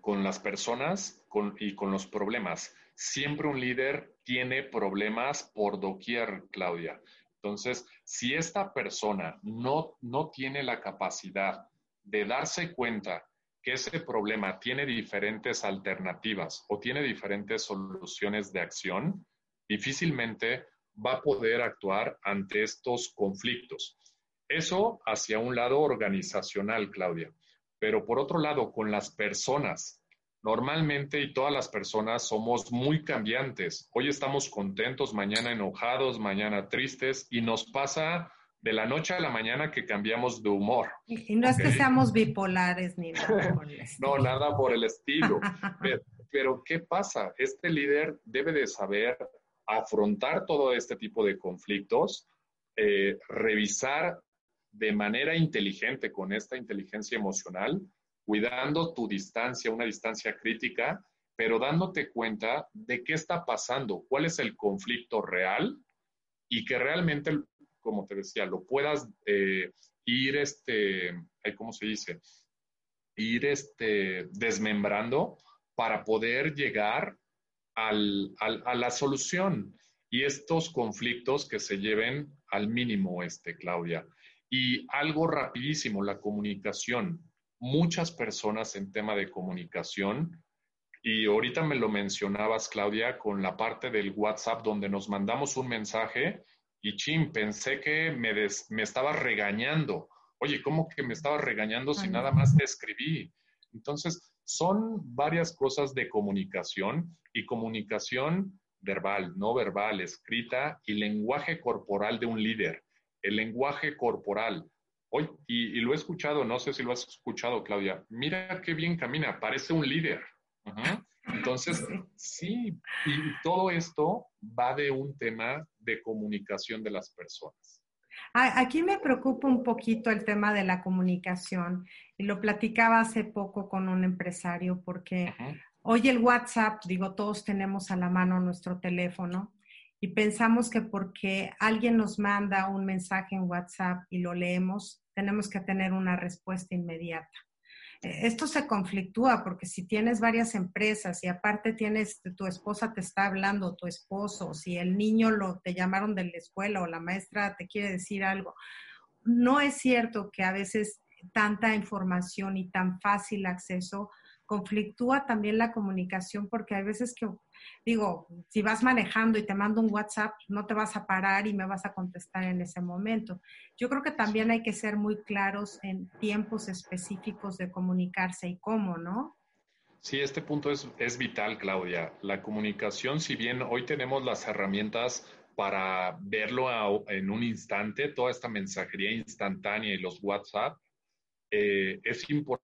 con las personas y con los problemas. Siempre un líder tiene problemas por doquier, Claudia. Entonces, si esta persona no, no tiene la capacidad de darse cuenta que ese problema tiene diferentes alternativas o tiene diferentes soluciones de acción, difícilmente va a poder actuar ante estos conflictos. Eso hacia un lado organizacional, Claudia. Pero por otro lado, con las personas, Normalmente y todas las personas somos muy cambiantes. Hoy estamos contentos, mañana enojados, mañana tristes y nos pasa de la noche a la mañana que cambiamos de humor. Y no es que seamos bipolares ni nada por el estilo. no, nada por el estilo. pero, ¿qué pasa? Este líder debe de saber afrontar todo este tipo de conflictos, eh, revisar de manera inteligente con esta inteligencia emocional cuidando tu distancia, una distancia crítica, pero dándote cuenta de qué está pasando, cuál es el conflicto real y que realmente, como te decía, lo puedas eh, ir, este, ¿cómo se dice? Ir este, desmembrando para poder llegar al, a la solución y estos conflictos que se lleven al mínimo, este, Claudia. Y algo rapidísimo, la comunicación muchas personas en tema de comunicación. Y ahorita me lo mencionabas, Claudia, con la parte del WhatsApp donde nos mandamos un mensaje y ching, pensé que me, me estaba regañando. Oye, ¿cómo que me estaba regañando si nada más te escribí? Entonces, son varias cosas de comunicación y comunicación verbal, no verbal, escrita y lenguaje corporal de un líder. El lenguaje corporal. Hoy, y, lo he escuchado, no sé si lo has escuchado, Claudia. Mira qué bien camina, parece un líder. Entonces, sí, y todo esto va de un tema de comunicación de las personas. Aquí me preocupa un poquito el tema de la comunicación y lo platicaba hace poco con un empresario porque hoy el WhatsApp, digo, todos tenemos a la mano nuestro teléfono y pensamos que porque alguien nos manda un mensaje en WhatsApp y lo leemos, tenemos que tener una respuesta inmediata. Esto se conflictúa porque si tienes varias empresas y aparte tienes, tu esposa te está hablando, tu esposo, si el niño lo te llamaron de la escuela o la maestra te quiere decir algo, no es cierto que a veces tanta información y tan fácil acceso conflictúa también la comunicación porque hay veces que, digo, si vas manejando y te mando un WhatsApp, no te vas a parar y me vas a contestar en ese momento. Yo creo que también hay que ser muy claros en tiempos específicos de comunicarse y cómo, ¿no? Sí, este punto es, es vital, Claudia. La comunicación, si bien hoy tenemos las herramientas para verlo en un instante, toda esta mensajería instantánea y los WhatsApp, eh, es importante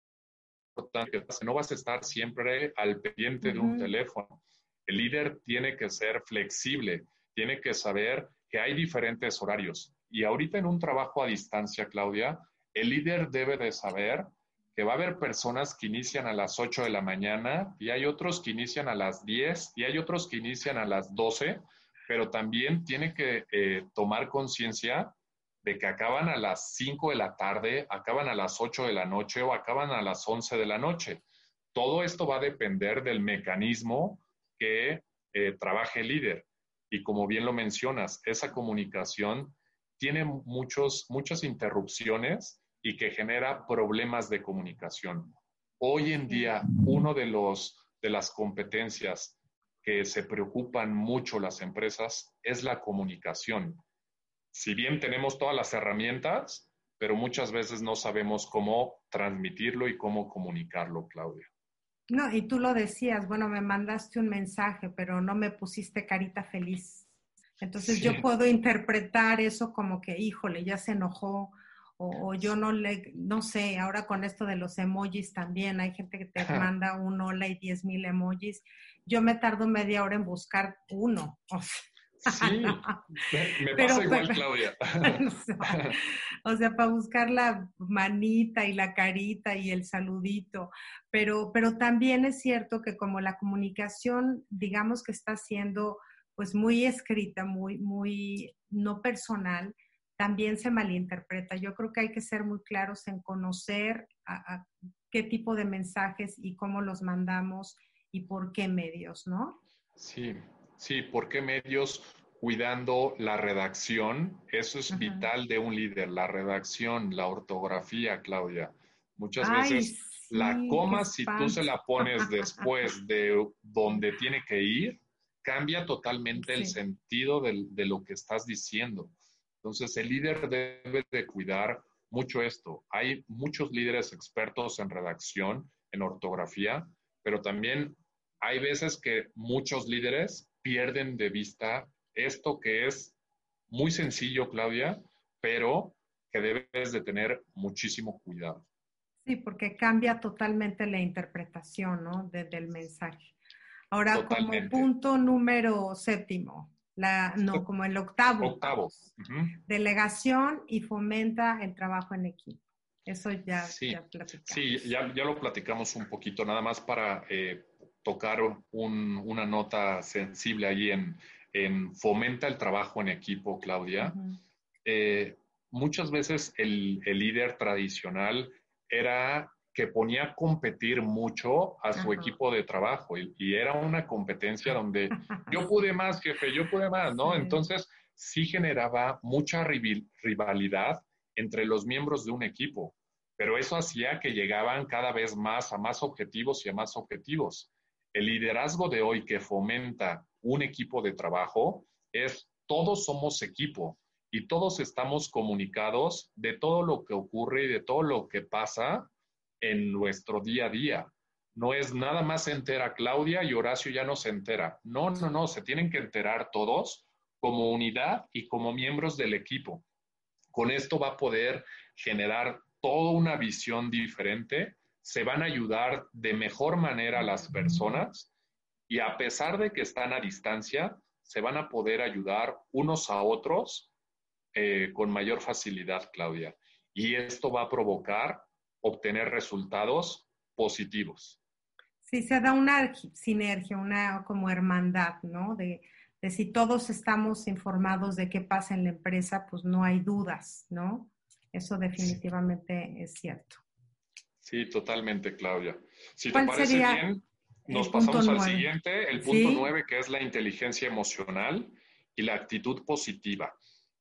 no vas a estar siempre al pendiente de un teléfono. El líder tiene que ser flexible, tiene que saber que hay diferentes horarios. Y ahorita en un trabajo a distancia, Claudia, el líder debe de saber que va a haber personas que inician a las 8 de la mañana y hay otros que inician a las 10 y hay otros que inician a las 12, pero también tiene que eh, tomar conciencia de que acaban a las 5 de la tarde, acaban a las 8 de la noche o acaban a las 11 de la noche. Todo esto va a depender del mecanismo que eh, trabaje el líder. Y como bien lo mencionas, esa comunicación tiene muchos, muchas interrupciones y que genera problemas de comunicación. Hoy en día, uno de, los, de las competencias que se preocupan mucho las empresas es la comunicación si bien tenemos todas las herramientas, pero muchas veces no sabemos cómo transmitirlo y cómo comunicarlo, Claudia. No, y tú lo decías, bueno, me mandaste un mensaje, pero no me pusiste carita feliz. Entonces yo puedo interpretar eso como que, híjole, ya se enojó, o, yo no le, no sé, ahora con esto de los emojis también, hay gente que te manda un hola y diez mil emojis. Yo me tardo media hora en buscar uno. O sea, Sí, me, pasa igual, Claudia. o sea, para buscar la manita y la carita y el saludito, pero, pero también es cierto que como la comunicación, digamos que está siendo pues muy escrita, muy, muy no personal, también se malinterpreta. Yo creo que hay que ser muy claros en conocer qué tipo de mensajes y cómo los mandamos y por qué medios, ¿no? Sí, Sí, ¿por qué medios cuidando la redacción? Eso es vital de un líder, la redacción, la ortografía, Claudia. Muchas veces la coma, si tú se la pones después de donde tiene que ir, cambia totalmente el sentido de, de lo que estás diciendo. Entonces, el líder debe de cuidar mucho esto. Hay muchos líderes expertos en redacción, en ortografía, pero también hay veces que muchos líderes pierden de vista esto que es muy sencillo, Claudia, pero que debes de tener muchísimo cuidado. Sí, porque cambia totalmente la interpretación ¿no? del mensaje. Ahora, como punto número séptimo, la, no, como el octavo. Octavo. Delegación y fomenta el trabajo en equipo. Eso ya, sí, ya platicamos. Sí, ya, lo platicamos un poquito, nada más para eh, tocar una nota sensible ahí en, fomenta el trabajo en equipo, Claudia. Eh, muchas veces el, líder tradicional era que ponía a competir mucho a su equipo de trabajo y, era una competencia donde yo pude más, jefe, yo pude más, ¿no? Entonces sí generaba mucha rivalidad entre los miembros de un equipo, pero eso hacía que llegaban cada vez más a más objetivos y a más objetivos. El liderazgo de hoy que fomenta un equipo de trabajo es todos somos equipo y todos estamos comunicados de todo lo que ocurre y de todo lo que pasa en nuestro día a día. no es nada más se entera Claudia y Horacio ya no se entera. No, no, no, se tienen que enterar todos como unidad y como miembros del equipo. Con esto va a poder generar toda una visión diferente, se van a ayudar de mejor manera a las personas y a pesar de que están a distancia, se van a poder ayudar unos a otros eh, con mayor facilidad, Claudia. Y esto va a provocar obtener resultados positivos. Sí, se da una sinergia, una como hermandad, ¿no? De, de si todos estamos informados de qué pasa en la empresa, pues no hay dudas, ¿no? Eso definitivamente es cierto. Sí, totalmente, Claudia. Si te parece bien, nos pasamos al siguiente, el punto nueve, que es la inteligencia emocional y la actitud positiva.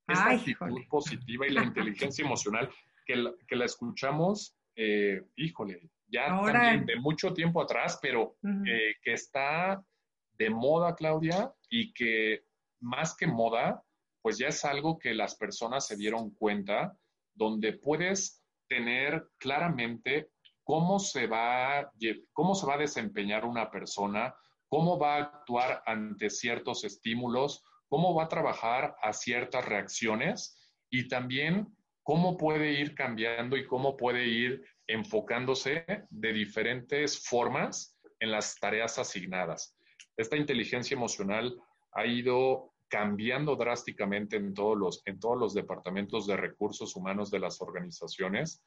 Esta actitud positiva y la inteligencia emocional que la, que la escuchamos, eh, híjole, ya también de mucho tiempo atrás, pero eh, que está de moda, Claudia, y que más que moda, pues ya es algo que las personas se dieron cuenta, donde puedes tener claramente cómo se va, cómo se va a desempeñar una persona, cómo va a actuar ante ciertos estímulos, cómo va a trabajar a ciertas reacciones y también cómo puede ir cambiando y cómo puede ir enfocándose de diferentes formas en las tareas asignadas. Esta inteligencia emocional ha ido cambiando drásticamente en todos los, en todos los departamentos de recursos humanos de las organizaciones,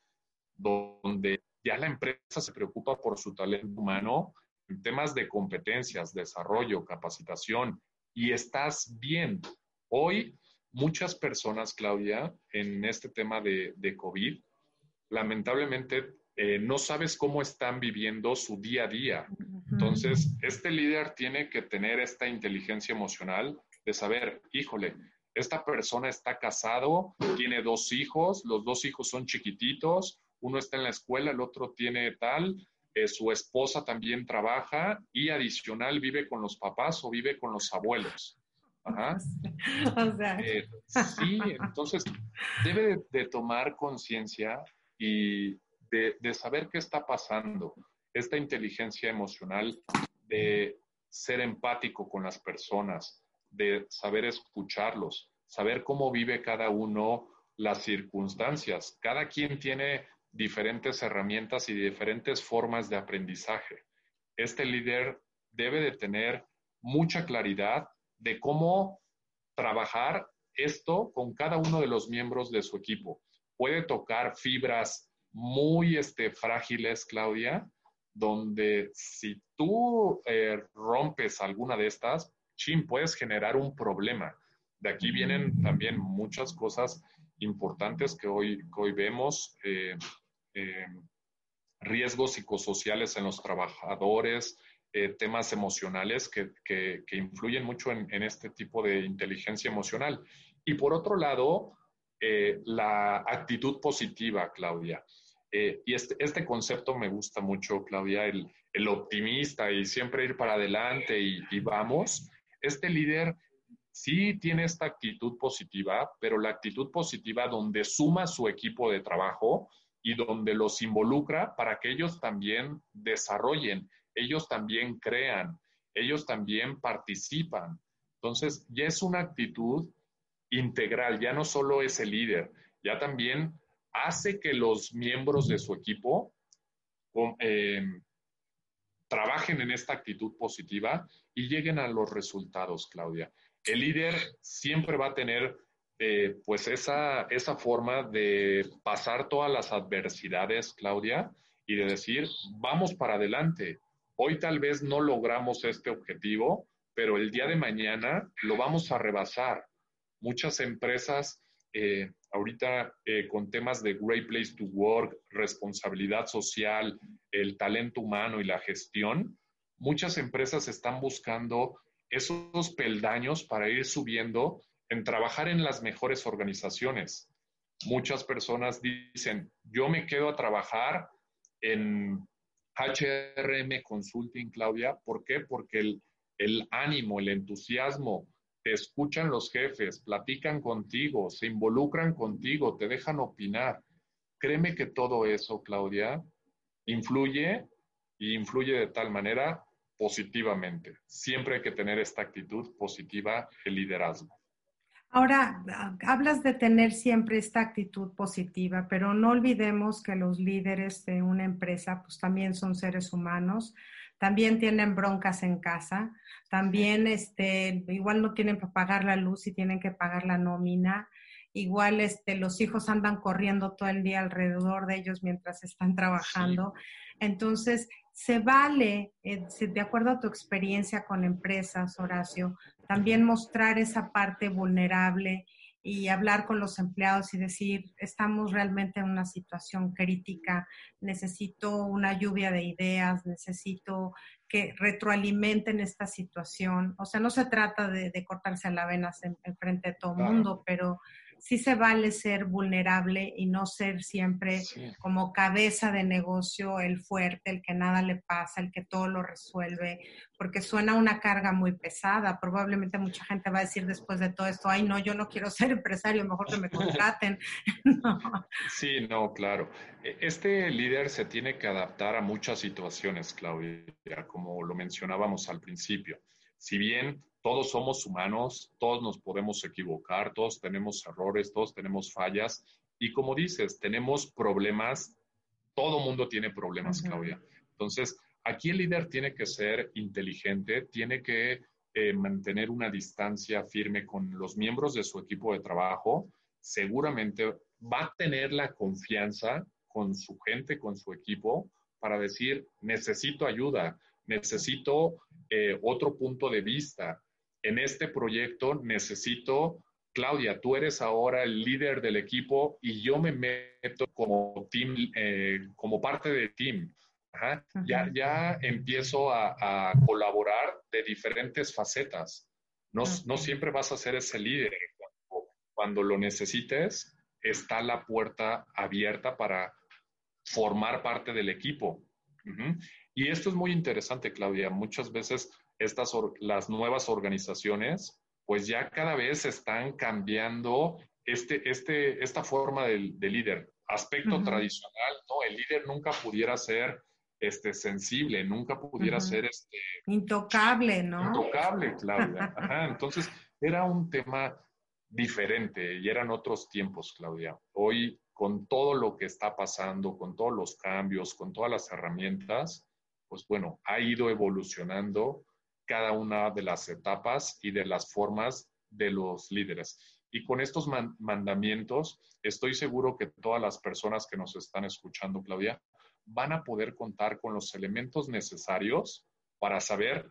donde ya la empresa se preocupa por su talento humano en temas de competencias, desarrollo, capacitación, y estás bien. Hoy, muchas personas, Claudia, en este tema de, de COVID, lamentablemente eh, no sabes cómo están viviendo su día a día. Entonces, este líder tiene que tener esta inteligencia emocional de saber, híjole, esta persona está casado, tiene dos hijos, los dos hijos son chiquititos, uno está en la escuela, el otro tiene tal, eh, su esposa también trabaja y adicional vive con los papás o vive con los abuelos. Ajá. Eh, sí, entonces debe de tomar conciencia y de, saber qué está pasando, esta inteligencia emocional, de ser empático con las personas, de saber escucharlos, saber cómo vive cada uno las circunstancias. Cada quien tiene diferentes herramientas y diferentes formas de aprendizaje. Este líder debe de tener mucha claridad de cómo trabajar esto con cada uno de los miembros de su equipo. Puede tocar fibras muy este, frágiles, Claudia, donde si tú eh, rompes alguna de estas, chin, puedes generar un problema. De aquí vienen también muchas cosas importantes que hoy, hoy vemos, eh, eh, riesgos psicosociales en los trabajadores, temas emocionales que, que, influyen mucho en, este tipo de inteligencia emocional. Y por otro lado, la actitud positiva, Claudia. Eh, y este, este, concepto me gusta mucho, Claudia, el, el optimista y siempre ir para adelante y, vamos. Este líder sí tiene esta actitud positiva, pero la actitud positiva donde suma su equipo de trabajo y donde los involucra para que ellos también desarrollen, ellos también crean, ellos también participan. Entonces, ya es una actitud integral, ya no solo es el líder, ya también hace que los miembros de su equipo eh, trabajen en esta actitud positiva y lleguen a los resultados, Claudia. El líder siempre va a tener eh, pues esa, esa forma de pasar todas las adversidades, Claudia, y de decir, vamos para adelante. Hoy tal vez no logramos este objetivo, pero el día de mañana lo vamos a rebasar. Muchas empresas eh, ahorita eh, con temas de Great Place to Work, responsabilidad social, el talento humano y la gestión, muchas empresas están buscando esos peldaños para ir subiendo en trabajar en las mejores organizaciones. Muchas personas dicen, yo me quedo a trabajar en HRM Consulting, Claudia. ¿Por qué? Porque el, ánimo, el entusiasmo, te escuchan los jefes, platican contigo, se involucran contigo, te dejan opinar. Créeme que todo eso, Claudia, influye y influye de tal manera positivamente. Siempre hay que tener esta actitud positiva, el liderazgo. Ahora, hablas de tener siempre esta actitud positiva, pero no olvidemos que los líderes de una empresa pues también son seres humanos, también tienen broncas en casa, también este, igual no tienen para pagar la luz y tienen que pagar la nómina, igual este, los hijos andan corriendo todo el día alrededor de ellos mientras están trabajando. Entonces, se vale, eh, de acuerdo a tu experiencia con empresas, Horacio, también mostrar esa parte vulnerable y hablar con los empleados y decir, estamos realmente en una situación crítica, necesito una lluvia de ideas, necesito que retroalimenten esta situación. O sea, no se trata de, cortarse la venas en, frente de todo el mundo, pero sí se vale ser vulnerable y no ser siempre como cabeza de negocio, el fuerte, el que nada le pasa, el que todo lo resuelve, porque suena una carga muy pesada. Probablemente mucha gente va a decir después de todo esto, ay, no, yo no quiero ser empresario, mejor que me contraten. Sí, no, claro. E, este líder se tiene que adaptar a muchas situaciones, Claudia, como lo mencionábamos al principio. Si bien todos somos humanos, todos nos podemos equivocar, todos tenemos errores, todos tenemos fallas. Y como dices, tenemos problemas, todo mundo tiene problemas, Claudia. Entonces, aquí el líder tiene que ser inteligente, tiene que eh, mantener una distancia firme con los miembros de su equipo de trabajo, seguramente va a tener la confianza con su gente, con su equipo, para decir, necesito ayuda, necesito eh, otro punto de vista, en este proyecto necesito, Claudia, tú eres ahora el líder del equipo y yo me meto como team, eh, como parte del team. Ya, ya empiezo a, colaborar de diferentes facetas. No, no, siempre vas a ser ese líder. Cuando, lo necesites, está la puerta abierta para formar parte del equipo. Y esto es muy interesante, Claudia. Muchas veces estas, las nuevas organizaciones, pues ya cada vez están cambiando este, este, esta forma de, líder. Aspecto tradicional, ¿no? El líder nunca pudiera ser este, sensible, nunca pudiera ser este... Intocable, ¿no? Intocable, Claudia. Entonces, era un tema diferente y eran otros tiempos, Claudia. Hoy, con todo lo que está pasando, con todos los cambios, con todas las herramientas, pues bueno, ha ido evolucionando cada una de las etapas y de las formas de los líderes. Y con estos mandamientos, estoy seguro que todas las personas que nos están escuchando, Claudia, van a poder contar con los elementos necesarios para saber,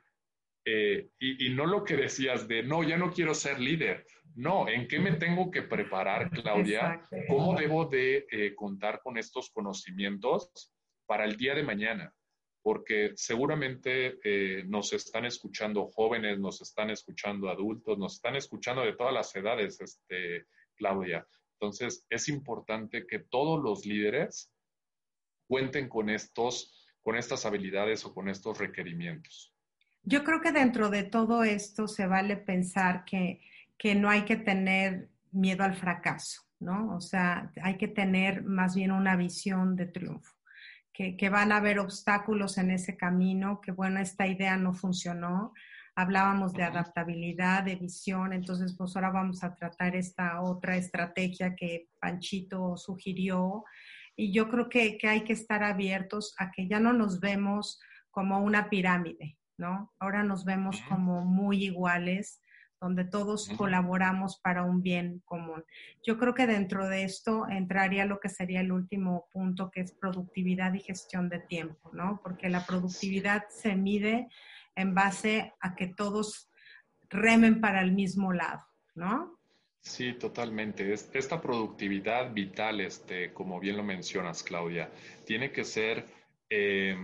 eh, y, no lo que decías de, no, ya no quiero ser líder. No, ¿en qué me tengo que preparar, Claudia? ¿Cómo debo de eh, contar con estos conocimientos para el día de mañana? Porque seguramente eh, nos están escuchando jóvenes, nos están escuchando adultos, nos están escuchando de todas las edades, este, Claudia. Entonces, es importante que todos los líderes cuenten con estos, con estas habilidades o con estos requerimientos. Yo creo que dentro de todo esto se vale pensar que, que no hay que tener miedo al fracaso, ¿no? O sea, hay que tener más bien una visión de triunfo que, van a haber obstáculos en ese camino, que bueno, esta idea no funcionó. Hablábamos de adaptabilidad, de visión, entonces pues ahora vamos a tratar esta otra estrategia que Panchito sugirió. Y yo creo que, que hay que estar abiertos a que ya no nos vemos como una pirámide, ¿no? Ahora nos vemos como muy iguales, donde todos colaboramos para un bien común. Yo creo que dentro de esto entraría lo que sería el último punto, que es productividad y gestión de tiempo, ¿no? Porque la productividad se mide en base a que todos remen para el mismo lado, ¿no? Sí, totalmente. Esta productividad vital, este, como bien lo mencionas, Claudia, tiene que ser eh,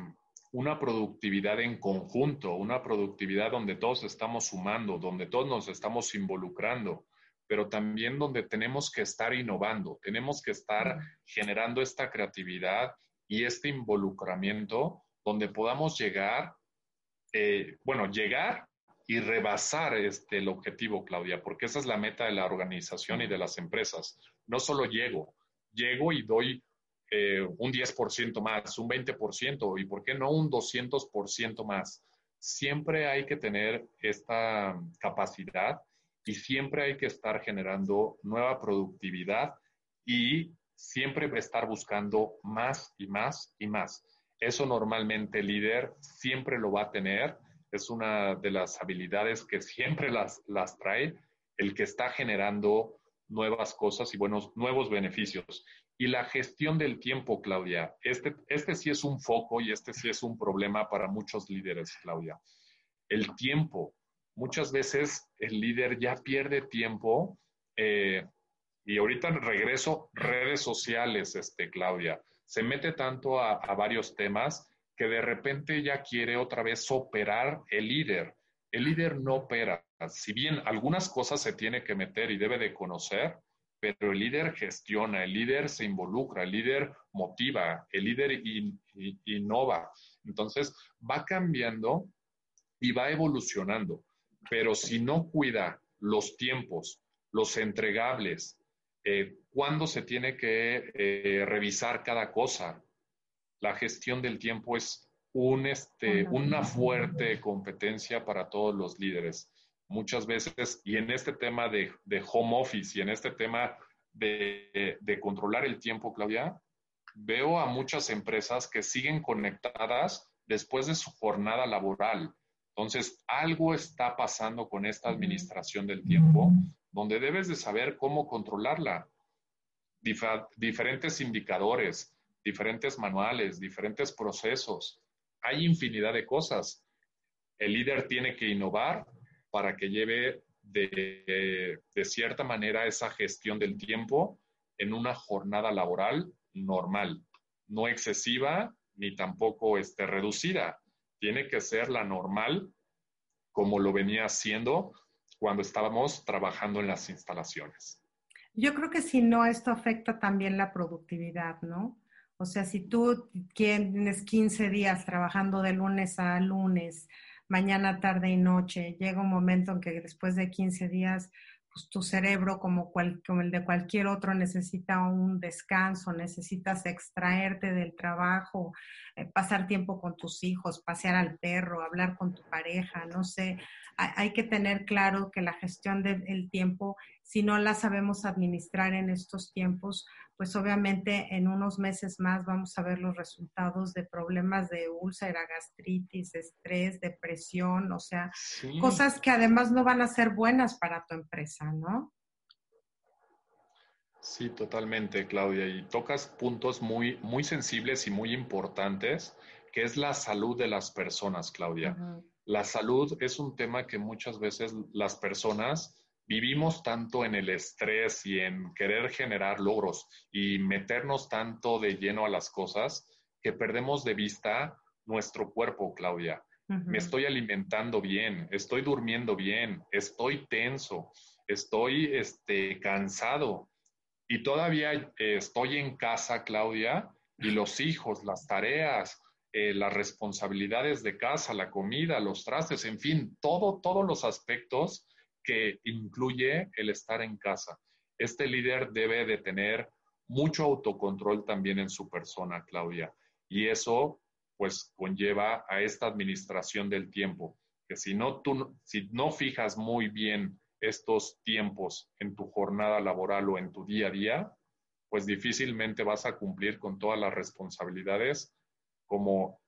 una productividad en conjunto, una productividad donde todos estamos sumando, donde todos nos estamos involucrando, pero también donde tenemos que estar innovando, tenemos que estar generando esta creatividad y este involucramiento donde podamos llegar, eh, bueno, llegar y rebasar este, el objetivo, Claudia, porque esa es la meta de la organización y de las empresas. No solo llego, llego y doy eh, un 10% más, un 20% y por qué no un 200% más. Siempre hay que tener esta capacidad y siempre hay que estar generando nueva productividad y siempre estar buscando más y más y más. Eso normalmente el líder siempre lo va a tener. Es una de las habilidades que siempre las, las trae, el que está generando nuevas cosas y buenos, nuevos beneficios. Y la gestión del tiempo, Claudia, este, este sí es un foco y este sí es un problema para muchos líderes, Claudia. El tiempo. Muchas veces el líder ya pierde tiempo eh, y ahorita regreso, redes sociales, este, Claudia. Se mete tanto a, a varios temas que de repente ya quiere otra vez operar el líder. El líder no opera. Si bien algunas cosas se tiene que meter y debe de conocer, pero el líder gestiona, el líder se involucra, el líder motiva, el líder innova. Entonces, va cambiando y va evolucionando. Pero si no cuida los tiempos, los entregables, eh, cuándo se tiene que eh, revisar cada cosa, la gestión del tiempo es un, este, una fuerte competencia para todos los líderes muchas veces, y en este tema de, home office y en este tema de, de, controlar el tiempo, Claudia, veo a muchas empresas que siguen conectadas después de su jornada laboral. Entonces, algo está pasando con esta administración del tiempo, donde debes de saber cómo controlarla. diferentes indicadores, diferentes manuales, diferentes procesos. Hay infinidad de cosas. El líder tiene que innovar para que lleve de, cierta manera esa gestión del tiempo en una jornada laboral normal, no excesiva ni tampoco este, reducida. Tiene que ser la normal como lo venía haciendo cuando estábamos trabajando en las instalaciones. Yo creo que si no, esto afecta también la productividad, ¿no? O sea, si tú tienes 15 días trabajando de lunes a lunes, mañana, tarde y noche. Llega un momento en que después de 15 días, pues tu cerebro, como, el de cualquier otro, necesita un descanso, necesitas extraerte del trabajo, eh, pasar tiempo con tus hijos, pasear al perro, hablar con tu pareja, no sé. Hay, que tener claro que la gestión del tiempo, si no la sabemos administrar en estos tiempos, pues obviamente en unos meses más vamos a ver los resultados de problemas de úlcera, gastritis, estrés, depresión, o sea, cosas que además no van a ser buenas para tu empresa, ¿no? Sí, totalmente, Claudia. Y tocas puntos muy, muy sensibles y muy importantes, que es la salud de las personas, Claudia. La salud es un tema que muchas veces las personas vivimos tanto en el estrés y en querer generar logros y meternos tanto de lleno a las cosas que perdemos de vista nuestro cuerpo, Claudia. Me estoy alimentando bien, estoy durmiendo bien, estoy tenso, estoy este, cansado y todavía eh, estoy en casa, Claudia, y los hijos, las tareas, eh, las responsabilidades de casa, la comida, los trastes, en fin, todo, todos los aspectos que incluye el estar en casa. Este líder debe de tener mucho autocontrol también en su persona, Claudia. Y eso, pues, conlleva a esta administración del tiempo, que si no, tú, si no fijas muy bien estos tiempos en tu jornada laboral o en tu día a día, pues difícilmente vas a cumplir con todas las responsabilidades como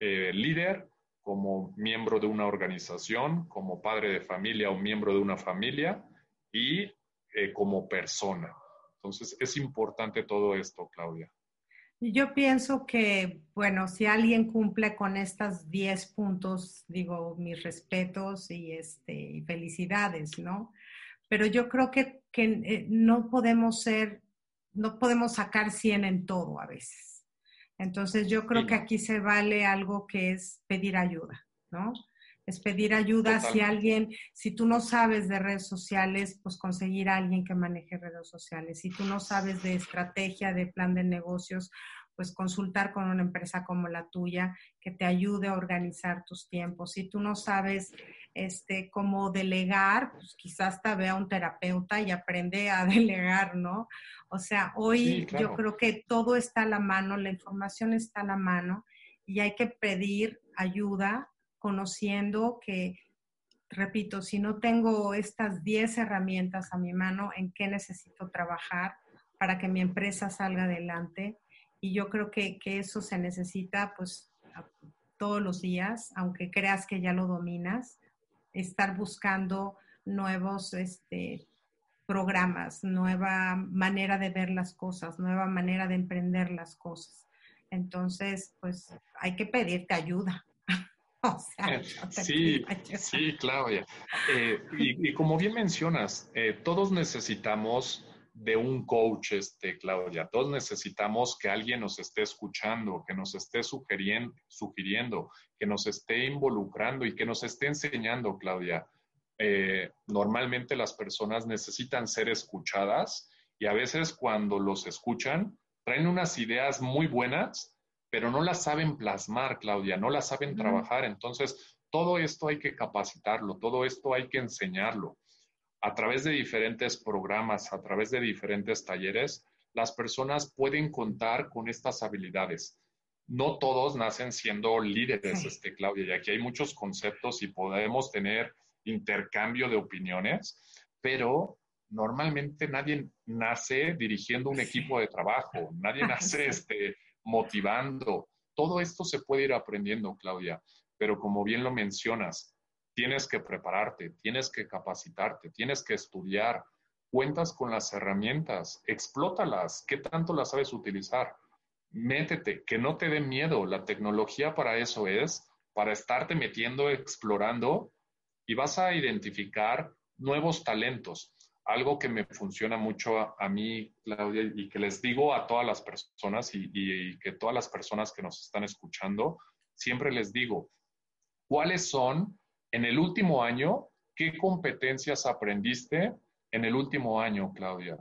eh, líder como miembro de una organización, como padre de familia o miembro de una familia y eh, como persona. Entonces, es importante todo esto, Claudia. Yo pienso que, bueno, si alguien cumple con estas 10 puntos, digo, mis respetos y, este, felicidades, ¿no? Pero yo creo que, que eh, no podemos ser, no podemos sacar 100 en todo a veces. Entonces yo creo que aquí se vale algo que es pedir ayuda, ¿no? Es pedir ayuda si alguien, si tú no sabes de redes sociales, pues conseguir a alguien que maneje redes sociales. Si tú no sabes de estrategia, de plan de negocios, pues consultar con una empresa como la tuya que te ayude a organizar tus tiempos. Si tú no sabes este, como delegar, pues quizás hasta vea un terapeuta y aprende a delegar, ¿no? O sea, hoy yo creo que todo está a la mano, la información está a la mano y hay que pedir ayuda conociendo que, repito, si no tengo estas 10 herramientas a mi mano, ¿en qué necesito trabajar para que mi empresa salga adelante? Y yo creo que, que eso se necesita pues todos los días, aunque creas que ya lo dominas estar buscando nuevos este, programas, nueva manera de ver las cosas, nueva manera de emprender las cosas. Entonces, pues hay que pedirte ayuda. o sea, sí, sí, Claudia. Eh, y, como bien mencionas, eh, todos necesitamos de un coach, este, Claudia. Todos necesitamos que alguien nos esté escuchando, que nos esté sugiriendo, sugiriendo que nos esté involucrando y que nos esté enseñando, Claudia. Eh, normalmente las personas necesitan ser escuchadas y a veces cuando los escuchan traen unas ideas muy buenas, pero no las saben plasmar, Claudia, no las saben trabajar. Entonces, todo esto hay que capacitarlo, todo esto hay que enseñarlo a través de diferentes programas, a través de diferentes talleres, las personas pueden contar con estas habilidades. No todos nacen siendo líderes, este, Claudia, y aquí hay muchos conceptos y podemos tener intercambio de opiniones, pero normalmente nadie nace dirigiendo un equipo de trabajo, nadie nace este, motivando. Todo esto se puede ir aprendiendo, Claudia, pero como bien lo mencionas, tienes que prepararte, tienes que capacitarte, tienes que estudiar, cuentas con las herramientas, explótalas, ¿qué tanto las sabes utilizar? Métete, que no te dé miedo, la tecnología para eso es, para estarte metiendo, explorando y vas a identificar nuevos talentos. Algo que me funciona mucho a, mí, Claudia, y que les digo a todas las personas y, y que todas las personas que nos están escuchando, siempre les digo, ¿cuáles son en el último año, ¿qué competencias aprendiste en el último año, Claudia?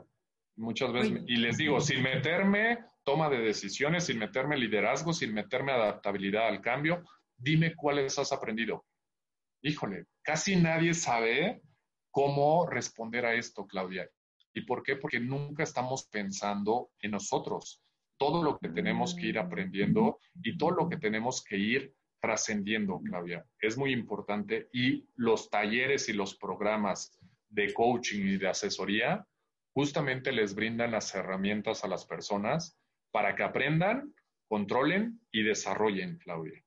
Muchas veces, y les digo, sin meterme toma de decisiones, sin meterme liderazgo, sin meterme adaptabilidad al cambio, dime cuáles has aprendido. Híjole, casi nadie sabe cómo responder a esto, Claudia. ¿Y por qué? Porque nunca estamos pensando en nosotros. Todo lo que tenemos que ir aprendiendo y todo lo que tenemos que ir trascendiendo, Claudia. Es muy importante y los talleres y los programas de coaching y de asesoría justamente les brindan las herramientas a las personas para que aprendan, controlen y desarrollen, Claudia.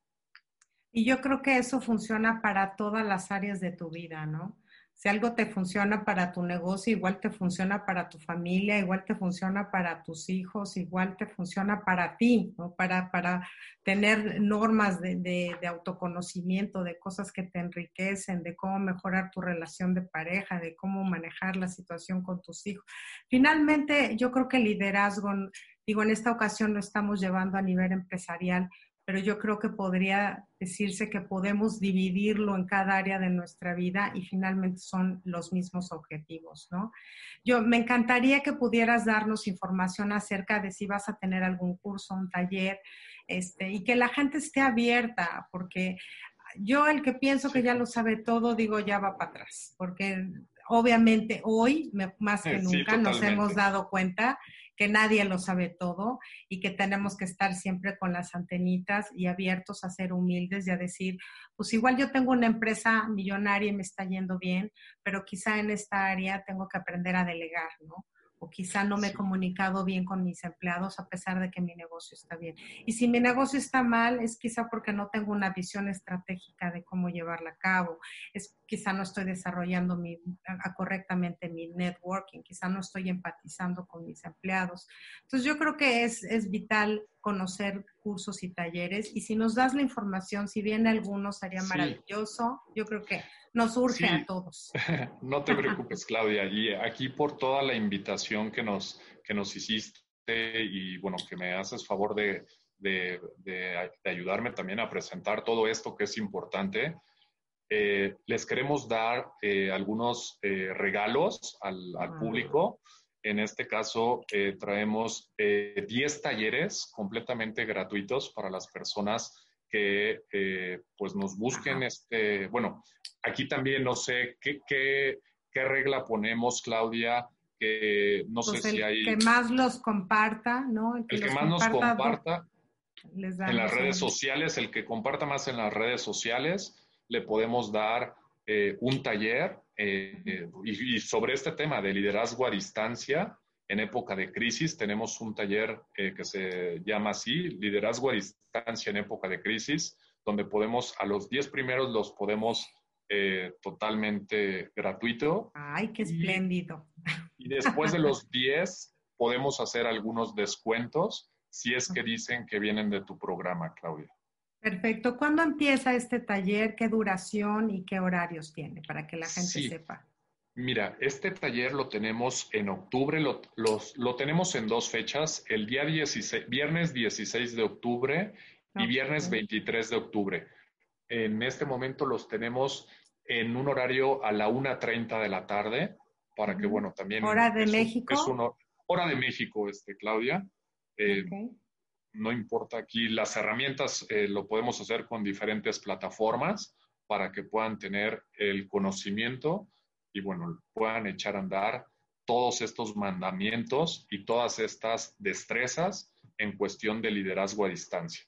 Y yo creo que eso funciona para todas las áreas de tu vida, ¿no? Si algo te funciona para tu negocio, igual te funciona para tu familia, igual te funciona para tus hijos, igual te funciona para ti, ¿no? Para, para tener normas de, de, autoconocimiento, de cosas que te enriquecen, de cómo mejorar tu relación de pareja, de cómo manejar la situación con tus hijos. Finalmente, yo creo que el liderazgo, digo, en esta ocasión lo estamos llevando a nivel empresarial, pero yo creo que podría decirse que podemos dividirlo en cada área de nuestra vida y finalmente son los mismos objetivos, ¿no? Yo me encantaría que pudieras darnos información acerca de si vas a tener algún curso, un taller, este, y que la gente esté abierta, porque yo el que pienso que ya lo sabe todo, digo, ya va para atrás, porque obviamente hoy, más que nunca, nos hemos dado cuenta que nadie lo sabe todo y que tenemos que estar siempre con las antenitas y abiertos a ser humildes y a decir, pues igual yo tengo una empresa millonaria y me está yendo bien, pero quizá en esta área tengo que aprender a delegar, ¿no? O quizá no me he comunicado bien con mis empleados a pesar de que mi negocio está bien. Y si mi negocio está mal, es quizá porque no tengo una visión estratégica de cómo llevarla a cabo, es quizá no estoy desarrollando mi, correctamente mi networking, quizá no estoy empatizando con mis empleados. Entonces yo creo que es, es vital conocer cursos y talleres y si nos das la información, si viene alguno sería maravilloso. Yo creo que nos urge a todos. No te preocupes, Claudia. Y aquí por toda la invitación que nos, que nos hiciste y bueno, que me haces favor de, de, de, ayudarme también a presentar todo esto que es importante. Eh, les queremos dar eh, algunos eh, regalos al, al ah. público. En este caso, traemos 10 talleres completamente gratuitos para las personas que eh, pues nos busquen, este, bueno, aquí también no sé qué, qué, qué regla ponemos, Claudia, que no sé Pues si hay... que más los comparta, ¿no? el que más nos comparta, les en las redes sociales, el que comparta más en las redes sociales, le podemos dar eh, un taller eh, eh, y, y sobre este tema de liderazgo a distancia en época de crisis. Tenemos un taller eh, que se llama así, liderazgo a distancia en época de crisis, donde podemos, a los 10 primeros los podemos eh, totalmente gratuito Ay, qué Y- espléndido. y después de los 10 podemos hacer algunos descuentos si es que dicen que vienen de tu programa, Claudia. Perfecto. ¿Cuándo empieza este taller? ¿Qué duración y qué horarios tiene para que la gente Sí. sepa? Mira, este taller lo tenemos en octubre, lo, los- lo tenemos en dos fechas, el día 16, viernes 16 de octubre y viernes Ok. 23 de octubre. En este momento los tenemos en un horario a la 1.30 de la tarde, para que, bueno, también... ¿Hora de es México? es una hora de México, este, Claudia. Eh, no importa aquí, las herramientas eh, lo podemos hacer con diferentes plataformas para que puedan tener el conocimiento y bueno, puedan echar a andar todos estos mandamientos y todas estas destrezas en cuestión de liderazgo a distancia.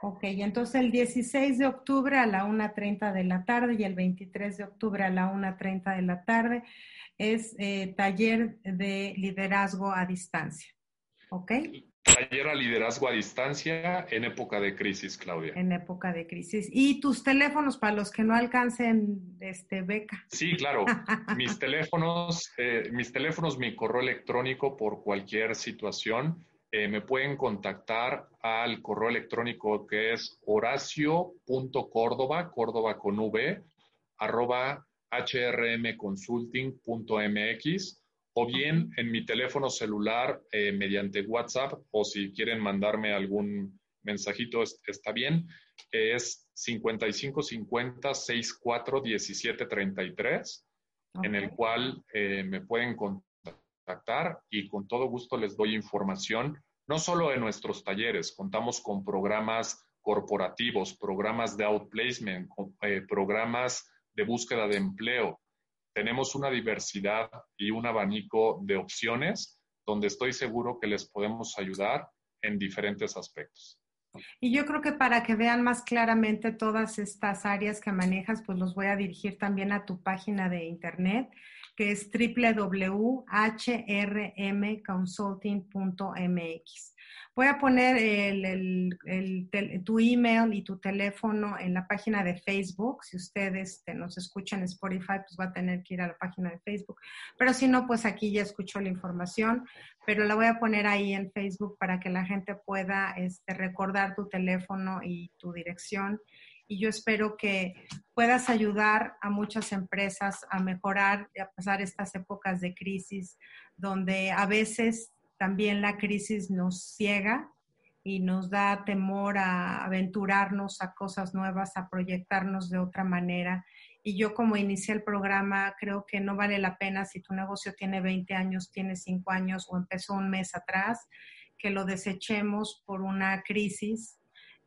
Ok, entonces el 16 de octubre a la 1.30 de la tarde y el 23 de octubre a la 1.30 de la tarde es eh, taller de liderazgo a distancia. ¿Ok? Taller a liderazgo a distancia en época de crisis, Claudia. En época de crisis. Y tus teléfonos para los que no alcancen este, beca. Sí, claro. Mis teléfonos, eh, mis teléfonos, mi correo electrónico por cualquier situación, eh, me pueden contactar al correo electrónico que es horacio.córdoba, córdoba con V, arroba hrmconsulting.mx o bien en mi teléfono celular eh, mediante WhatsApp o si quieren mandarme algún mensajito es- está bien, es 5550 64 17 33 en el cual eh, me pueden contactar y con todo gusto les doy información, no solo de nuestros talleres, contamos con programas corporativos, programas de outplacement, con- eh, programas de búsqueda de empleo. Tenemos una diversidad y un abanico de opciones donde estoy seguro que les podemos ayudar en diferentes aspectos. Y yo creo que para que vean más claramente todas estas áreas que manejas, pues los voy a dirigir también a tu página de internet, que es www.hrmconsulting.mx. Voy a poner tu email y tu teléfono en la página de Facebook. Si ustedes este, nos escuchan en Spotify, pues va a tener que ir a la página de Facebook. Pero si no, pues aquí ya escuchó la información pero la voy a poner ahí en Facebook para que la gente pueda este, recordar tu teléfono y tu dirección. Y yo espero que puedas ayudar a muchas empresas a mejorar y a pasar estas épocas de crisis, donde a veces también la crisis nos ciega y nos da temor a aventurarnos a cosas nuevas, a proyectarnos de otra manera. Y yo como inicié el programa, creo que no vale la pena si tu negocio tiene 20 años, tiene 5 años o empezó un mes atrás, que lo desechemos por una crisis.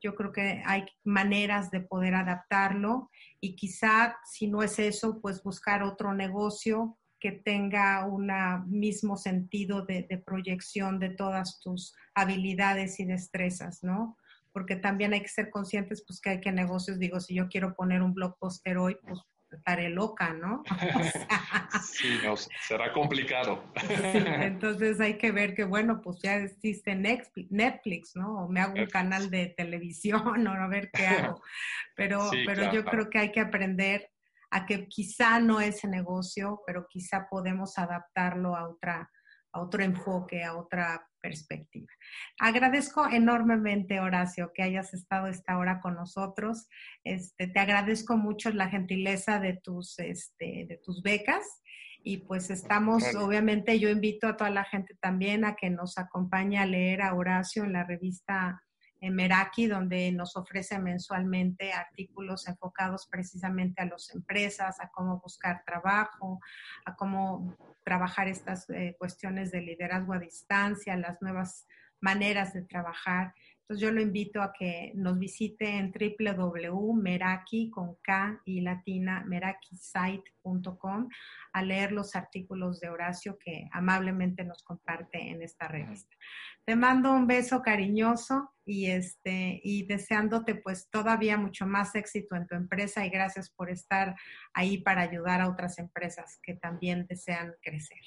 Yo creo que hay maneras de poder adaptarlo y quizá si no es eso, pues buscar otro negocio que tenga un mismo sentido de, proyección de todas tus habilidades y destrezas, ¿no? porque también hay que ser conscientes, pues que hay que negocios, digo, si yo quiero poner un blog poster hoy, pues estaré loca, ¿no? O sea, Sí, no, será complicado. sí, entonces hay que ver que, bueno, pues ya existe Netflix, ¿no? O me hago un canal de televisión o a ver qué hago. Pero, Sí, pero yo claro. creo que hay que aprender a que quizá no es negocio, pero quizá podemos adaptarlo a otra a otro enfoque, a otra perspectiva. Agradezco enormemente, Horacio, que hayas estado esta hora con nosotros. Este, te agradezco mucho la gentileza de tus, este, de tus becas y pues estamos, obviamente yo invito a toda la gente también a que nos acompañe a leer a Horacio en la revista eh, Meraki, donde nos ofrece mensualmente artículos enfocados precisamente a las empresas, a cómo buscar trabajo, a cómo trabajar estas eh, cuestiones de liderazgo a distancia, las nuevas maneras de trabajar. Entonces yo lo invito a que nos visite en www.meraki con K y latina merakisite.com a leer los artículos de Horacio que amablemente nos comparte en esta revista. Te mando un beso cariñoso y este y deseándote pues todavía mucho más éxito en tu empresa y gracias por estar ahí para ayudar a otras empresas que también desean crecer.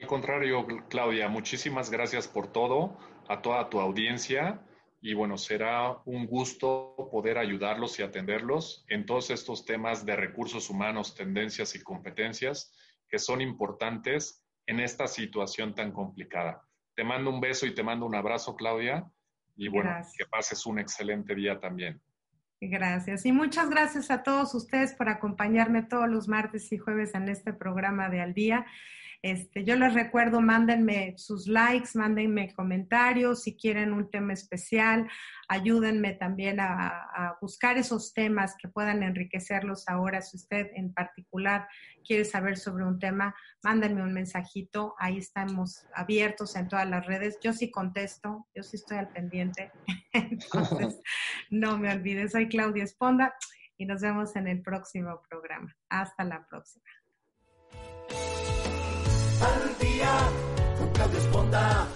Al contrario, Claudia, muchísimas gracias por todo, a toda tu audiencia y bueno, será un gusto poder ayudarlos y atenderlos en todos estos temas de recursos humanos, tendencias y competencias que son importantes en esta situación tan complicada. Te mando un beso y te mando un abrazo, Claudia, y bueno, que pases un excelente día también. Gracias. Y muchas gracias a todos ustedes por acompañarme todos los martes y jueves en este programa de Al Día. Este, yo les recuerdo, mándenme sus likes, mándenme comentarios, si quieren un tema especial, ayúdenme también a, buscar esos temas que puedan enriquecerlos ahora. Si usted en particular quiere saber sobre un tema, mándenme un mensajito, ahí estamos abiertos en todas las redes. Yo sí contesto, yo sí estoy al pendiente. Entonces, no me olvides, soy Claudia Esponda y nos vemos en el próximo programa. Hasta la próxima. Bogotá.